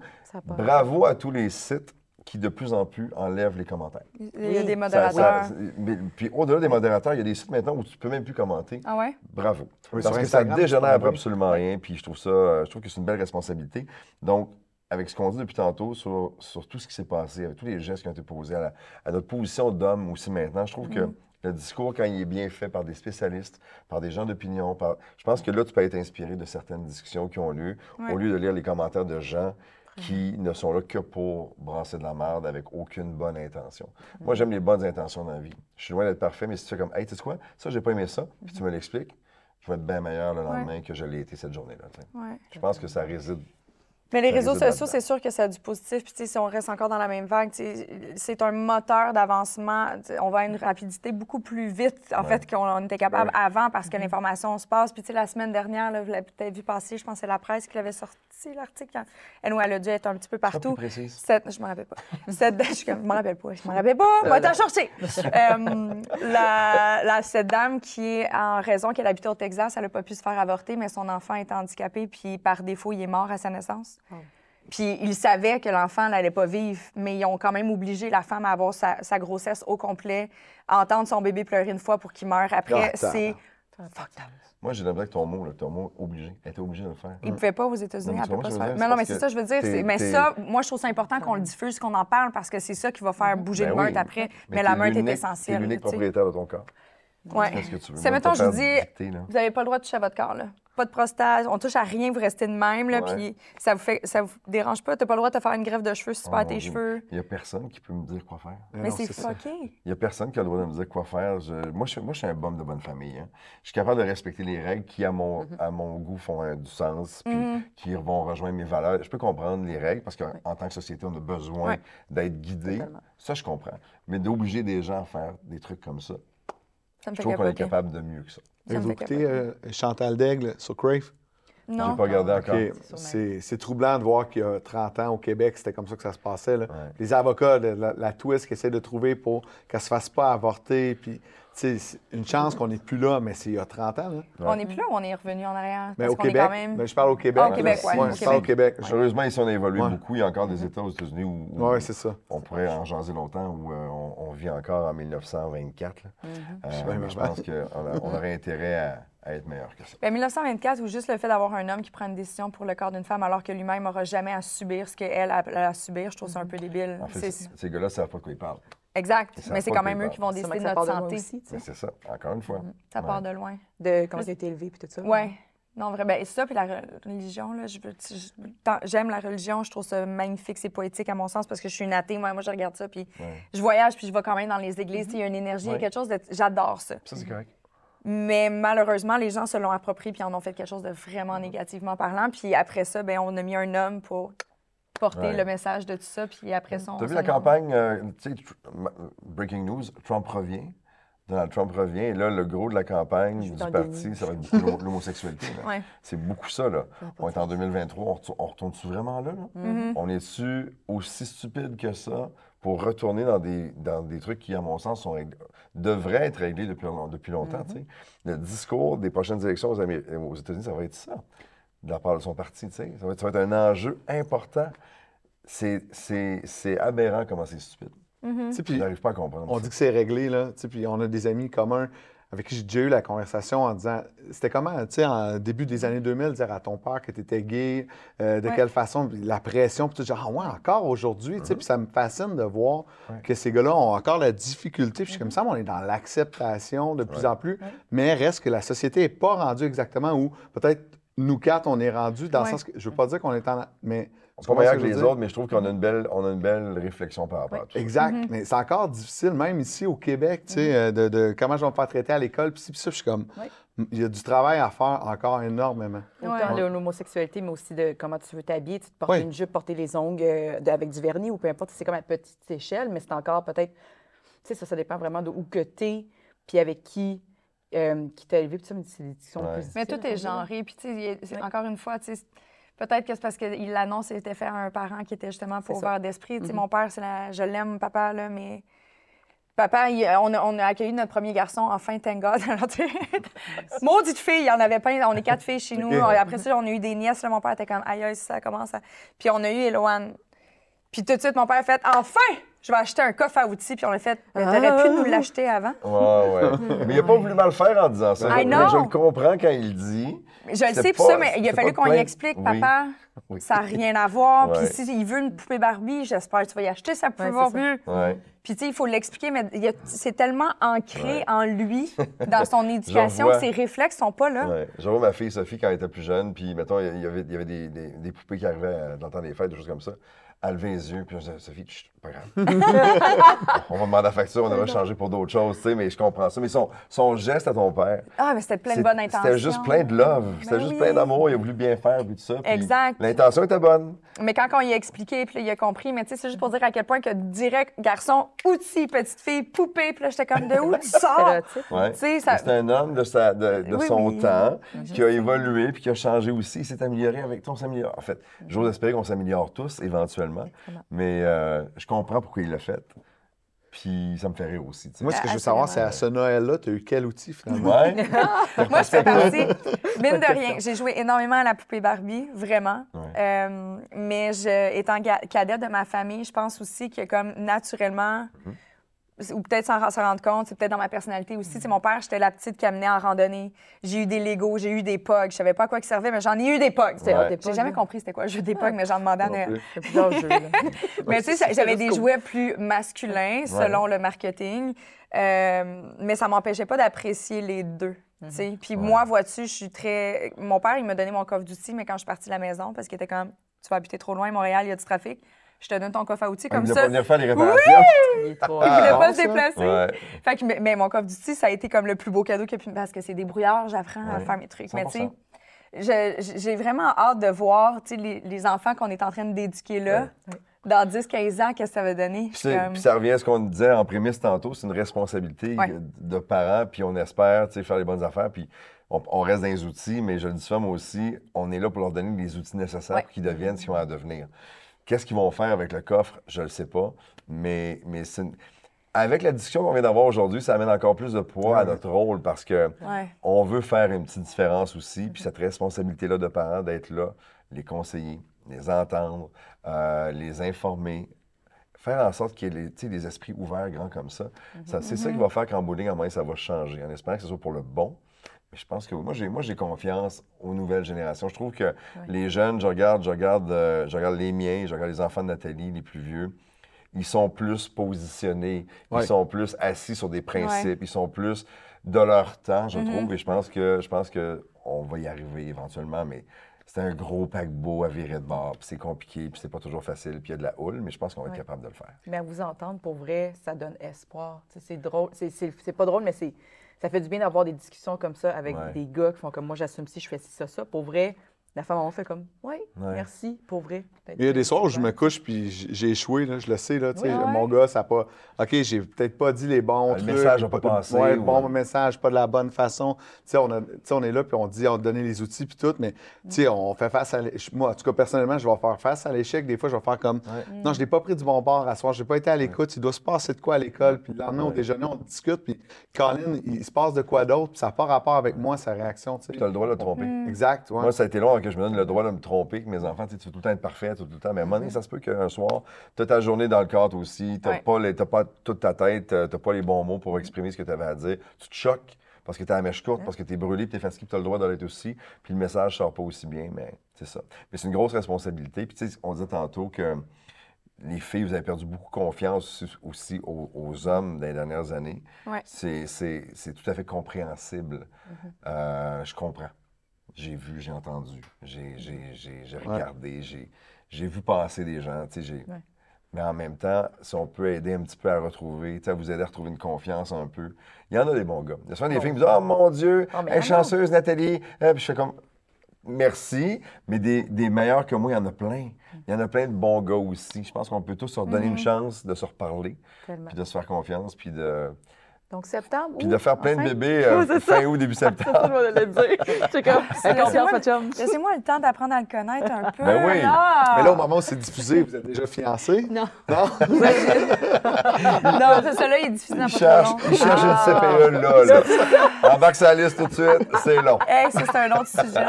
Bravo à tous les sites qui, de plus en plus, enlèvent les commentaires. Il y a des modérateurs. ça- mais- puis au-delà des modérateurs, il y a des sites maintenant où tu peux même plus commenter. Ah ouais? Bravo. Oui, Parce que Instagram, ça dégénère absolument rien, puis je trouve ça, euh, je trouve que c'est une belle responsabilité. Donc, avec ce qu'on dit depuis tantôt sur, sur tout ce qui s'est passé, avec tous les gestes qui ont été posés à, la- à notre position d'homme aussi maintenant, je trouve que le discours, quand il est bien fait par des spécialistes, par des gens d'opinion, par... je pense que là, tu peux être inspiré de certaines discussions qui ont lieu, Ouais. au lieu de lire les commentaires de gens qui ne sont là que pour brasser de la merde avec aucune bonne intention. Moi, j'aime les bonnes intentions dans la vie. Je suis loin d'être parfait, mais si tu fais comme, hey, tu sais quoi, ça, j'ai pas aimé ça, puis tu me l'expliques, je vais être bien meilleur le lendemain que je l'ai été cette journée-là. Ouais. Je pense que ça réside. Mais les réseaux sociaux, c'est sûr que ça a du positif. Puis, si on reste encore dans la même vague, c'est un moteur d'avancement. On va à une rapidité beaucoup plus vite, en fait, qu'on on était capable avant parce que l'information se passe. Puis, tu sais, la semaine dernière, là, vous l'avez peut-être vu passer, je pense que c'est la presse qui l'avait sorti, l'article. Elle, elle a dû être un petit peu partout. plus précise. Cette- je me rappelle pas. Cette, je, je me rappelle pas. Je me rappelle pas. Moi, la, la- cette dame qui est en raison qu'elle habitait au Texas, elle n'a pas pu se faire avorter, mais son enfant est handicapé, puis par défaut, il est mort à sa naissance. Puis ils savaient que l'enfant n'allait pas vivre, mais ils ont quand même obligé la femme à avoir sa, sa grossesse au complet, à entendre son bébé pleurer une fois pour qu'il meure après. Ah, c'est. Moi, j'ai l'impression que ton mot, là, ton mot obligé, elle était obligée de le faire. Il ne pouvait pas aux États-Unis, mais elle peut vois, pas se faire. Mais non, mais c'est ça, je veux dire. Mais ça, moi, je trouve ça important qu'on le diffuse, qu'on en parle, parce que c'est ça qui va faire bouger Ben le meute oui. après. Mais, la t'es meute est l'unique- essentielle. L'unique tu sais. propriétaire de ton corps. Ouais. Fais ce que tu veux. C'est, mettons, je vous dis, vous n'avez pas le droit de toucher à votre corps, là. Pas de prostate, on touche à rien, vous restez de même, là, puis ça vous fait, ça vous dérange pas. T'as pas le droit de te faire une greffe de cheveux si tu Oh, perds mon tes cheveux. Il n'y a personne qui peut me dire quoi faire. Mais non, c'est fucké. Il n'y a personne qui a le droit de me dire quoi faire. Je- moi, je, suis- moi, je suis un bum de bonne famille. hein. Je suis capable de respecter les règles qui, à mon, Mm-hmm. à mon goût, font euh, du sens, puis qui vont rejoindre mes valeurs. Je peux comprendre les règles parce qu'en tant que société, on a besoin Ouais. d'être guidé. Totalement. Ça, je comprends. Mais d'obliger des gens à faire des trucs comme ça, Ça me je trouve qu'on est capable de mieux que ça. Écouté capoter. euh, Chantal Daigle sur Crave? Non. J'ai pas regardé encore. OK. C'est c'est troublant de voir qu'il y a 30 ans au Québec, c'était comme ça que ça se passait. là. Ouais. Les avocats, de la, la twist qu'ils essaient de trouver pour qu'elle se fasse pas avorter. Puis, c'est une chance qu'on n'est plus là, mais c'est il y a 30 ans. là. On n'est plus là ou on est revenu en arrière? Mais Parce au est Québec, quand même... ben, je parle au Québec. Ah, au Québec, là. ouais, au je parle au Québec. Heureusement, ici, on a évolué Ouais. beaucoup. Il y a encore des États aux États-Unis où, ça. on pourrait en jaser longtemps, où euh, on, on vit encore en 1924. là. Mm-hmm. Euh, je pense qu'on aurait intérêt à, à être meilleur que ça. Ben, 1924, ou juste le fait d'avoir un homme qui prend une décision pour le corps d'une femme alors que lui-même n'aura jamais à subir ce qu'elle a, a à subir, je trouve ça un peu débile. En fait, ces gars-là ne savent pas de quoi ils parlent. Exact. Mais c'est quand même eux qui vont décider de notre santé. c'est ça, encore une fois. Ça part de loin. De comment tu as été élevé puis tout ça. Oui. Non, vrai. Ben, ça, puis la re- religion, là, j'aime la religion, je trouve ça magnifique, c'est poétique à mon sens, parce que je suis une athée, moi, moi je regarde ça, puis Ouais. je voyage, puis je vais quand même dans les églises, sais, il y a une énergie, il y a Ouais. quelque chose de... J'adore ça. Ça, c'est correct. Mais malheureusement, les gens se l'ont approprié, puis en ont fait quelque chose de vraiment négativement parlant, puis après ça, ben, on a mis un homme pour porter Ouais. le message de tout ça, puis après ça, on Tu as vu la campagne, euh, tu sais, breaking news, Trump revient. Donald Trump revient, et là, le gros de la campagne du parti, ça va être beaucoup l'homo- l'homosexualité. Ouais. C'est beaucoup ça, là. On est en 2023, on, retourne- on retourne-tu vraiment là? là? Mhm. On est-tu aussi stupide que ça pour retourner dans des, dans des trucs qui, à mon sens, sont régl- devraient être réglés depuis, depuis longtemps? tu sais? Le discours des prochaines élections aux, Amé- aux États-Unis, ça va être ça, de la part de son parti. tu sais. Ça va, être, ça va être un enjeu important. C'est- C'est c'est aberrant comment c'est stupide. Tu sais, Je puis n'arrive pas à comprendre. on ça. dit que c'est réglé, là. Tu sais, puis on a des amis communs avec qui j'ai déjà eu la conversation en disant c'était comment, tu sais, en début des années 2000, dire à ton père que tu étais gay, euh, de Ouais. quelle façon, la pression, puis tout, genre, ah ouais, encore aujourd'hui, tu sais, puis ça me fascine de voir Ouais. que ces gars-là ont encore la difficulté, puis je suis comme ça, on est dans l'acceptation de plus Ouais. en plus, mais reste que la société n'est pas rendue exactement où peut-être nous quatre, on est rendus, dans Ouais. le sens que je veux pas dire qu'on est en. Mais. On pas comprends meilleur que veux les dire? autres, mais je trouve qu'on a une belle, on a une belle réflexion par rapport à tout ça. Exact. Mhm. Mais c'est encore difficile, même ici au Québec, tu sais, euh, de, de comment je vais me faire traiter à l'école. Puis ça, je suis comme. Ouais. Il y a du travail à faire encore énormément. Autant Ouais. de l'homosexualité, mais aussi de comment tu veux t'habiller, tu te porter Oui. une jupe, porter les ongles euh, de- avec du vernis ou peu importe. C'est comme à petite échelle, mais c'est encore peut-être. Tu sais, ça, ça dépend vraiment de où que tu es, puis avec qui, euh, qui t'a élevé. Puis ça, mais c'est des discussions Ouais. plus Mais tout est genré. Puis, tu sais, Ouais. encore une fois, tu sais, peut-être que c'est parce qu'il l'annonce était fait à un parent qui était justement pas ça. ouvert d'esprit. Tu sais, Mhm. Mon père, c'est la... je l'aime, papa, là, mais. Papa, il- on, a, on a accueilli notre premier garçon, enfin, thank God. Alors, tu sais, Maudite fille, il y en avait plein. On est quatre filles chez nous. Après ça, on a eu des nièces. Là, mon père était comme, aïe, aïe, ça commence à. Puis on a eu Eloane. Puis tout de suite, mon père a fait, enfin, je vais acheter un coffre à outils. Puis on a fait, t'aurais pu nous l'acheter avant. Ouais, ouais. mais il n'a pas voulu mal faire en disant ça. I Mais know. je le comprends quand il le dit. Je le sais, puis ça, mais il a fallu qu'on y plein- explique, papa, Oui. ça n'a rien à voir. Ouais. Puis s'il veut une poupée Barbie, j'espère que tu vas y acheter sa poupée. Barbie. Ouais. Puis tu sais, il faut l'expliquer, mais c'est tellement ancré Ouais. en lui, dans son éducation, vois. que ses réflexes sont pas là. Ouais. Je vois ma fille Sophie quand elle était plus jeune, puis mettons, il y avait, il y avait des, des- des poupées qui arrivaient euh, dans le temps des fêtes, des choses comme ça. Elle levait les yeux, puis je disais, Sophie, chut, pas grave. on va demander la facture, on devrait changer pour d'autres choses, tu sais, mais je comprends ça. Mais son, son geste à ton père, Ah, mais c'était plein de bonnes intentions. c'était juste plein de love, c'était Ben juste oui. plein d'amour, il a voulu bien faire, puis tout ça. puis Exact. L'intention était bonne. Mais quand on y a expliqué, puis là, il a compris, mais tu sais, c'est juste pour dire à quel point que direct, garçon, outil, petite fille, poupée, puis là, j'étais comme, de où tu sors? Ouais. Ça- C'est un homme de, sa- de, de Oui, son oui. temps qui a évolué puis qui a changé aussi. Il s'est amélioré avec toi. On s'améliore. En fait, j'ose espérer qu'on s'améliore tous éventuellement. Mais euh, je comprends pourquoi il l'a fait. Puis ça me fait rire aussi. Moi, ce que je veux savoir, c'est à ce Noël-là, tu as eu quel outil finalement? Ouais. Moi, je fais partie. Mine de rien, j'ai joué énormément à la poupée Barbie, vraiment. Ouais. Euh, mais je, étant cadette de ma famille, je pense aussi que comme naturellement, ou peut-être sans s'en rendre compte, c'est peut-être dans ma personnalité aussi. Tu sais, mon père, j'étais la petite qui amenait en randonnée. J'ai eu des Legos, j'ai eu des Pogs. Je savais pas à quoi ils servaient, mais j'en ai eu des Pogs. Ouais. J'ai jamais là. compris c'était quoi le jeu des Pogs, mais j'en demandais à Noël. Mais tu sais, j'avais des jouets plus masculins selon le marketing, euh, mais ça m'empêchait pas d'apprécier les deux. tu sais. Puis moi, vois-tu, je suis très. Mon père, il m'a donné mon coffre d'outils, mais quand je suis partie de la maison, parce qu'il était comme Tu vas habiter trop loin, Montréal, il y a du trafic, je te donne ton coffre à outils Il comme voulait ça. pas Il venir faire les réparations. Il est trop- voulait Ah, pas se déplacer. Ouais. Fait que, mais, mais mon coffre d'outils, ça a été comme le plus beau cadeau qu'il y a pu. Parce que c'est des brouillards, j'apprends à faire mes trucs. Mais tu sais, 100%. je- j'ai vraiment hâte de voir les, les enfants qu'on est en train d'éduquer là, dans 10-15 ans, qu'est-ce que ça va donner? Puis, comme- ça revient à ce qu'on disait en prémisse tantôt, c'est une responsabilité Ouais. de parents, puis on espère faire les bonnes affaires, puis on, on reste dans les outils, mais je le dis ça moi aussi, on est là pour leur donner les outils nécessaires Ouais. pour qu'ils deviennent ce qu'ils ont à devenir. Qu'est-ce qu'ils vont faire avec le coffre, je le sais pas, mais, mais c'est une- avec la discussion qu'on vient d'avoir aujourd'hui, ça amène encore plus de poids à notre rôle parce que Ouais. on veut faire une petite différence aussi, puis cette responsabilité-là de parents d'être là, les conseiller, les entendre, euh, les informer, faire en sorte qu'il y ait les, des esprits ouverts grands comme ça. ça c'est ça qui va faire qu'en bowling, en moyen, ça va changer, en espérant que ce soit pour le bon. Mais je pense que moi, j'ai, moi, j'ai confiance aux nouvelles générations. Je trouve que les jeunes, je regarde, je regarde, euh, je regarde les miens, je regarde les enfants de Nathalie, les plus vieux. Ils sont plus positionnés, ils sont plus assis sur des principes, ils sont plus de leur temps, je trouve. Et je pense que je pense que on va y arriver éventuellement, mais c'est un gros paquebot à virer de bord, puis c'est compliqué, puis c'est pas toujours facile, puis il y a de la houle, mais je pense qu'on va être capable de le faire. Mais à vous entendre, pour vrai, ça donne espoir. C'est drôle. C'est- C'est c'est pas drôle, mais c'est ça fait du bien d'avoir des discussions comme ça avec Ouais. des gars qui font comme moi, j'assume si je fais ci, ça, ça. Pour vrai, La femme en fait comme Oui, Ouais. merci, pour vrai. Il y a des soirs où je me couche puis j'ai échoué, là, je le sais. Là, Oui, ouais. Mon gars, ça n'a pas. OK, j'ai peut-être pas dit les bons Le trucs. message n'a pas de- passé, Ouais, ou- bon message, pas de la bonne façon. Tu sais, on, a- on est là puis on dit, on a donné les outils puis tout, mais tu sais, on fait face à. Moi, en tout cas, personnellement, je vais faire face à l'échec. Des fois, je vais faire comme Non, je l'ai pas pris du bon bord à soir, je n'ai pas été à l'écoute. Il doit se passer de quoi à l'école. Puis le lendemain, au déjeuner, on discute. Puis Colin, il se passe de quoi d'autre. Puis ça n'a pas rapport avec moi, sa réaction. tu sais. Tu as le droit de te tromper. Exact. ouais. Moi, ça a été long que je me donne le droit de me tromper avec mes enfants. Tu sais, tu veux tout le temps être parfait, tout le temps. Mais à un moment donné, ça se peut qu'un soir, tu as ta journée dans le cadre aussi, tu n'as Ouais. pas, les- pas toute ta tête, tu n'as pas les bons mots pour exprimer ce que tu avais à dire. Tu te choques parce que tu as la mèche courte, parce que tu es brûlé, tu es fatigué, tu as le droit de l'être aussi. Puis le message ne sort pas aussi bien, mais c'est ça. Mais c'est une grosse responsabilité. Puis tu sais, on disait tantôt que les filles, vous avez perdu beaucoup confiance aussi- aux, aux hommes dans les dernières années. Ouais. C'est- tout à fait compréhensible. Euh, je comprends. J'ai vu, j'ai entendu, j'ai j'ai regardé, j'ai j'ai vu passer des gens. Ouais. Mais en même temps, si on peut aider un petit peu à retrouver, à vous aider à retrouver une confiance un peu, il y en a des bons gars. Il y a souvent des Bon. filles qui me disent Oh mon Dieu, Oh, chanceuse, Nathalie. Euh, Puis je fais comme Merci, mais des, des meilleurs que moi, il y en a plein. Il y en a plein de bons gars aussi. Je pense qu'on peut tous se redonner Mm-hmm. une chance de se reparler, Tellement. puis de se faire confiance, puis de, Donc, septembre. puis de faire plein de bébés euh, Oui, fin août, début C'est ça, septembre. je vais le dire. C'est comme, Laissez-moi le- temps d'apprendre à le connaître un peu. Ben oui. Mais là, au moment où c'est diffusé, vous êtes déjà fiancés? Non. Non? Non, c'est ça là, il est difficile Il cherche, il cherche une CPE là. là. Embarque sa liste tout de suite, c'est long. Hey, ça, c'est un autre sujet.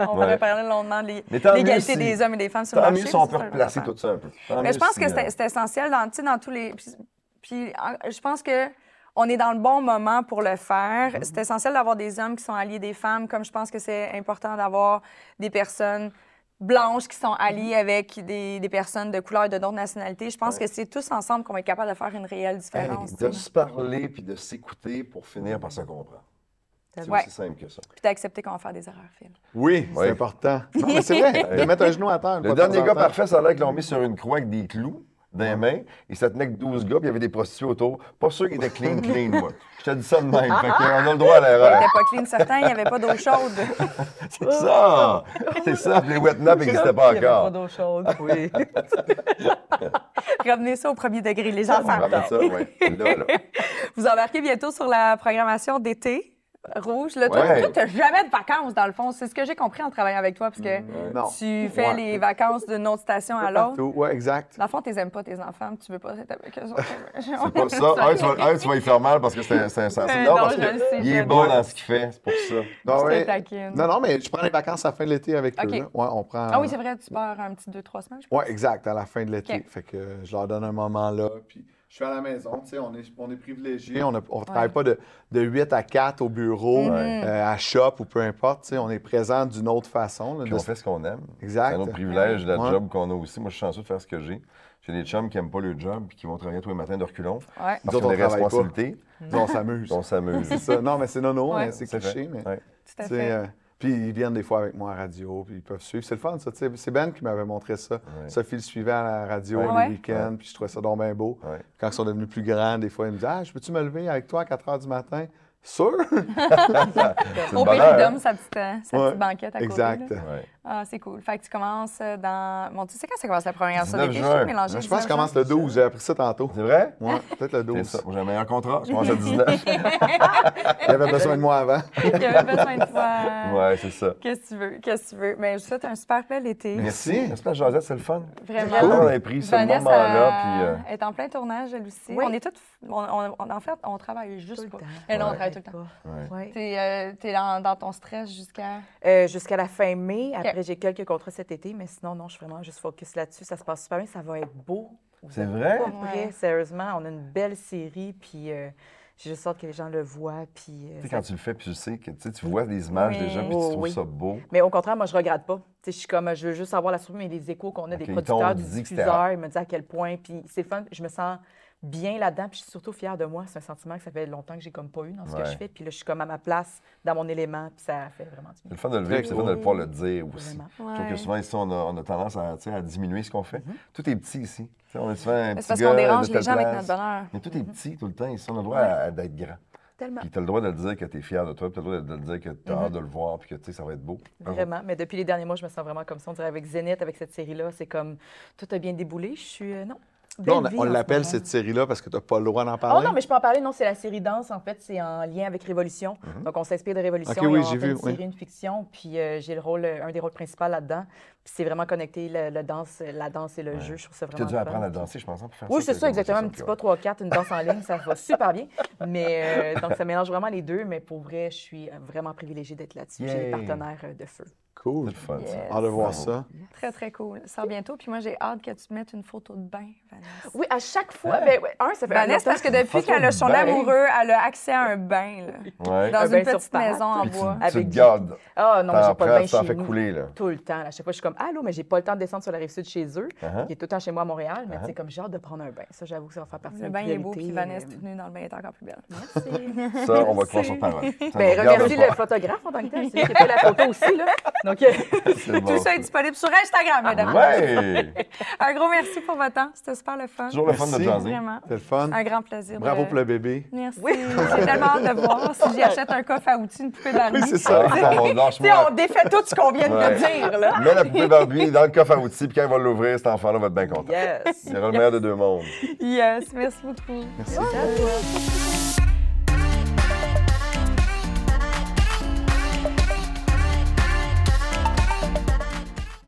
On Ouais. pourrait parler longuement de tant l'égalité si- des hommes et des femmes sur le Tant marché. mieux si on peut replacer tout ça un peu. Tant Mais je pense que euh, c'est c'est essentiel dans, dans tous les. Puis, je pense que on est dans le bon moment pour le faire. Mm-hmm. C'est essentiel d'avoir des hommes qui sont alliés des femmes, comme je pense que c'est important d'avoir des personnes blanches qui sont alliées Mm-hmm. avec des, des personnes de couleur et de d'autres nationalités. Je pense que c'est tous ensemble qu'on va être capable de faire une réelle hey, différence. de se parler puis de s'écouter pour finir par se comprendre. C'est Ouais. aussi simple que ça. Puis d'accepter qu'on va faire des erreurs, Phil. Oui, Oui. c'est important. Mais c'est vrai, de mettre un genou à terre. Le dernier gars parfait, ça a l'air qu'ils l'ont mis sur une croix avec des clous dans les mains. Et ça tenait que 12 gars, puis il y avait des prostituées autour. Pas sûr qu'ils étaient clean, clean, moi. Je te dis ça de même. Fait qu'on a le droit à Il l'erreur. n'était pas clean certain, il n'y avait pas d'eau chaude. C'est ça! C'est ça, les wet naps n'existaient pas Il y avait pas encore. d'eau chaude. Oui. Revenez ça au premier degré, les oui. Là, là. Vous embarquez bientôt sur la programmation d'été rouge. Là, toi, Ouais. tu n'as jamais de vacances, dans le fond. C'est ce que j'ai compris en travaillant avec toi, parce que Non. tu fais Ouais. les vacances d'une autre station à l'autre. Ouais, exact. Dans le fond, tu n'aimes pas tes enfants, tu veux pas être avec eux. C'est pas ça. Un, tu vas, un, tu vas y faire mal parce que c'est c'est insensible. Euh, Non, non, parce je le sais, qu'il est bon dans ce qu'il fait, c'est pour ça. Non, taquine. non, non, mais je prends les vacances à la fin de l'été avec OK. eux. là. Ouais, on prend. Ah oui, c'est vrai, tu pars un petit deux, trois semaines, je pense. Oui, exact, à la fin de l'été. Fait que euh, je leur donne un moment là. Puis je suis à la maison, tu sais, on est, on est privilégiés. On ne travaille pas de, de 8 à 4 au bureau, Mm-hmm. euh, à shop ou peu importe. tu sais, on est présent d'une autre façon. là, Puis de- on fait ce qu'on aime. Exact. C'est un autre privilège de la Ouais. job qu'on a aussi. Moi, je suis chanceux de faire ce que j'ai. J'ai des chums qui n'aiment pas le job et qui vont travailler tous les matins de reculons. Ouais. Parce qu'on a des responsabilités. On s'amuse. On s'amuse. c'est ça. Non, mais c'est nono, Ouais. mais c'est cliché. Mais, Ouais. Tout à fait. euh, puis ils viennent des fois avec moi à la radio, puis ils peuvent suivre. C'est le fun, ça. C'est Ben qui m'avait montré ça. Ouais. Sophie le suivait à la radio Ouais. les Ouais. week-ends, puis je trouvais ça donc bien beau. Quand ils sont devenus plus grands, des fois, ils me disaient Ah, je peux-tu me lever avec toi à 4 h du matin? Sûr? Au le pays bonheur, d'homme, hein? sa petite, euh, sa Ouais, petite banquette à Exact. côté. Ouais. Ah, c'est cool. Fait que tu commences euh, dans. Bon, tu sais quand ça commence la première 19 d'été? Je mélangée. Je pense que 19 je commence le 12. J'ai appris ça tantôt. C'est vrai? Ouais, peut-être le C'est 12. ça. Moi, j'ai un meilleur contrat. Je commence à 19. Il avait besoin de moi avant. Il y avait besoin de toi. ouais, c'est ça. Qu'est-ce que tu veux? Qu'est-ce que tu veux? Mais je vous souhaite un super bel été. Merci. L'espace Josette, c'est le fun. Vraiment. Cool, on a pris ce moment-là. Puis, euh, est en plein tournage, elle aussi. Oui. On est toutes. On- on- on- en fait, on travaille juste Tout le pas. temps. Non, on Ouais. travaille tout le temps. ouais. Ouais. T'es euh, t'es dans, dans ton stress jusqu'à? Euh, Jusqu'à la fin mai. Après, j'ai quelques contrats cet été, mais sinon, non, je suis vraiment juste focus là-dessus. Ça se passe super bien. Ça va être beau. C'est vrai? Pas Ouais. prêts, sérieusement. On a une belle série, puis euh, j'ai juste hâte que les gens le voient. Puis, euh, Tu sais, ça- quand tu le fais, puis tu sais que tu sais, tu vois des images Oui. déjà, puis tu Oh, trouves oui. ça beau. Mais au contraire, moi, je regrette pas. Tu sais, je suis comme, je veux juste avoir la surprise, mais les échos qu'on a des producteurs, t'ont du dit que c'était diffuseur, ils me disent à quel point. Puis c'est fun, je me sens bien là-dedans, puis je suis surtout fière de moi. C'est un sentiment que ça fait longtemps que j'ai comme pas eu dans ce que Ouais. je fais. Puis là, je suis comme à ma place, dans mon élément, puis ça fait vraiment du C'est bien. le fun de le vivre, c'est le fun de pouvoir le dire aussi. Vraiment. Je trouve que souvent, ici, on a, on a tendance à, diminuer ce qu'on fait. Mm-hmm. Tout est petit ici. Tu sais, on est souvent un C'est petit parce gars qu'on dérange les gens avec place. notre bonheur. Mais tout est petit tout le temps. Ici, on a le droit d'être grand. tellement. Puis tu as le droit de le dire que tu es fier de toi, puis tu as le droit de le dire que tu as hâte de le voir, puis que tu sais, ça va être beau. Vraiment. Mais depuis les derniers mois, je me sens vraiment comme ça. On dirait avec Zénith, avec cette série-là, c'est comme tout a bien déboulé. Je suis. euh, non. Là, on, ce l'appelle cette série-là parce que tu n'as pas le droit d'en Oh parler. non, mais je peux en parler. Non, c'est la série Danse. En fait, c'est en lien avec Révolution. Donc, on s'inspire de Révolution. Mhm. Ok, oui, j'ai vu, une série, oui. une fiction. Puis euh, j'ai le rôle, euh, un des rôles principaux là-dedans. C'est vraiment connecté, le, le danse, la danse et le jeu. Je trouve ça Tu as vraiment dû apprendre à danser, je pense, hein, pour faire Oui, ça. c'est ça, exactement. Un petit ouais. pas 3-4, une danse en ligne, ça va super bien. Mais euh, donc, ça mélange vraiment les deux. Mais pour vrai, je suis vraiment privilégiée d'être là-dessus. J'ai des partenaires euh, de feu. Cool. Fun. Yes. Hâte de voir ça. Très, très cool. Ça sort bientôt. Puis moi, j'ai hâte que tu te mettes une photo de bain, Vanessa. Oui, à chaque fois, ben, ouais, un, ça fait Vanessa, parce que depuis qu'elle a son amoureux, elle a accès à un bain, là, Ouais. dans Un une petite maison en tu, bois. tu Avec te du- gardes. Ah non, T'en j'ai pas de bain chez nous. couler, là. Tout le temps. À chaque fois, je suis comme Allô, mais j'ai pas le temps de descendre sur la rive sud chez eux. Uh-huh. qui est tout le temps chez moi à Montréal, mais Uh-huh. tu sais, comme j'ai hâte de prendre un bain. Ça, j'avoue que ça va faire partie de Le bain est beau, puis Vanessa euh, toute nue dans le bain est encore plus belle. Merci. Ça, on va croire sur parole. Ben, remercie le photographe en tant que tel. C'est lui qui a fait la photo aussi, là. Donc, euh, C'est bon, Tout ça est disponible sur Instagram, mesdames. Ouais! Un gros merci pour votre temps. C'était super le fun. Toujours le fun de jaser. Vraiment. C'est le fun. Un grand plaisir. Bravo de- pour le bébé. Merci. J'ai tellement hâte de voir si j'y achète un coffre à outils, une poupée Barbie. Oui, c'est ça. Ah, on défait tout ce qu'on vient de Ouais. me dire, là. Dans le coffre à outils, puis quand il va l'ouvrir, cet enfant-là va être bien content. yes. Il aura le meilleur des deux mondes. Yes, merci beaucoup. Merci. Merci à toi.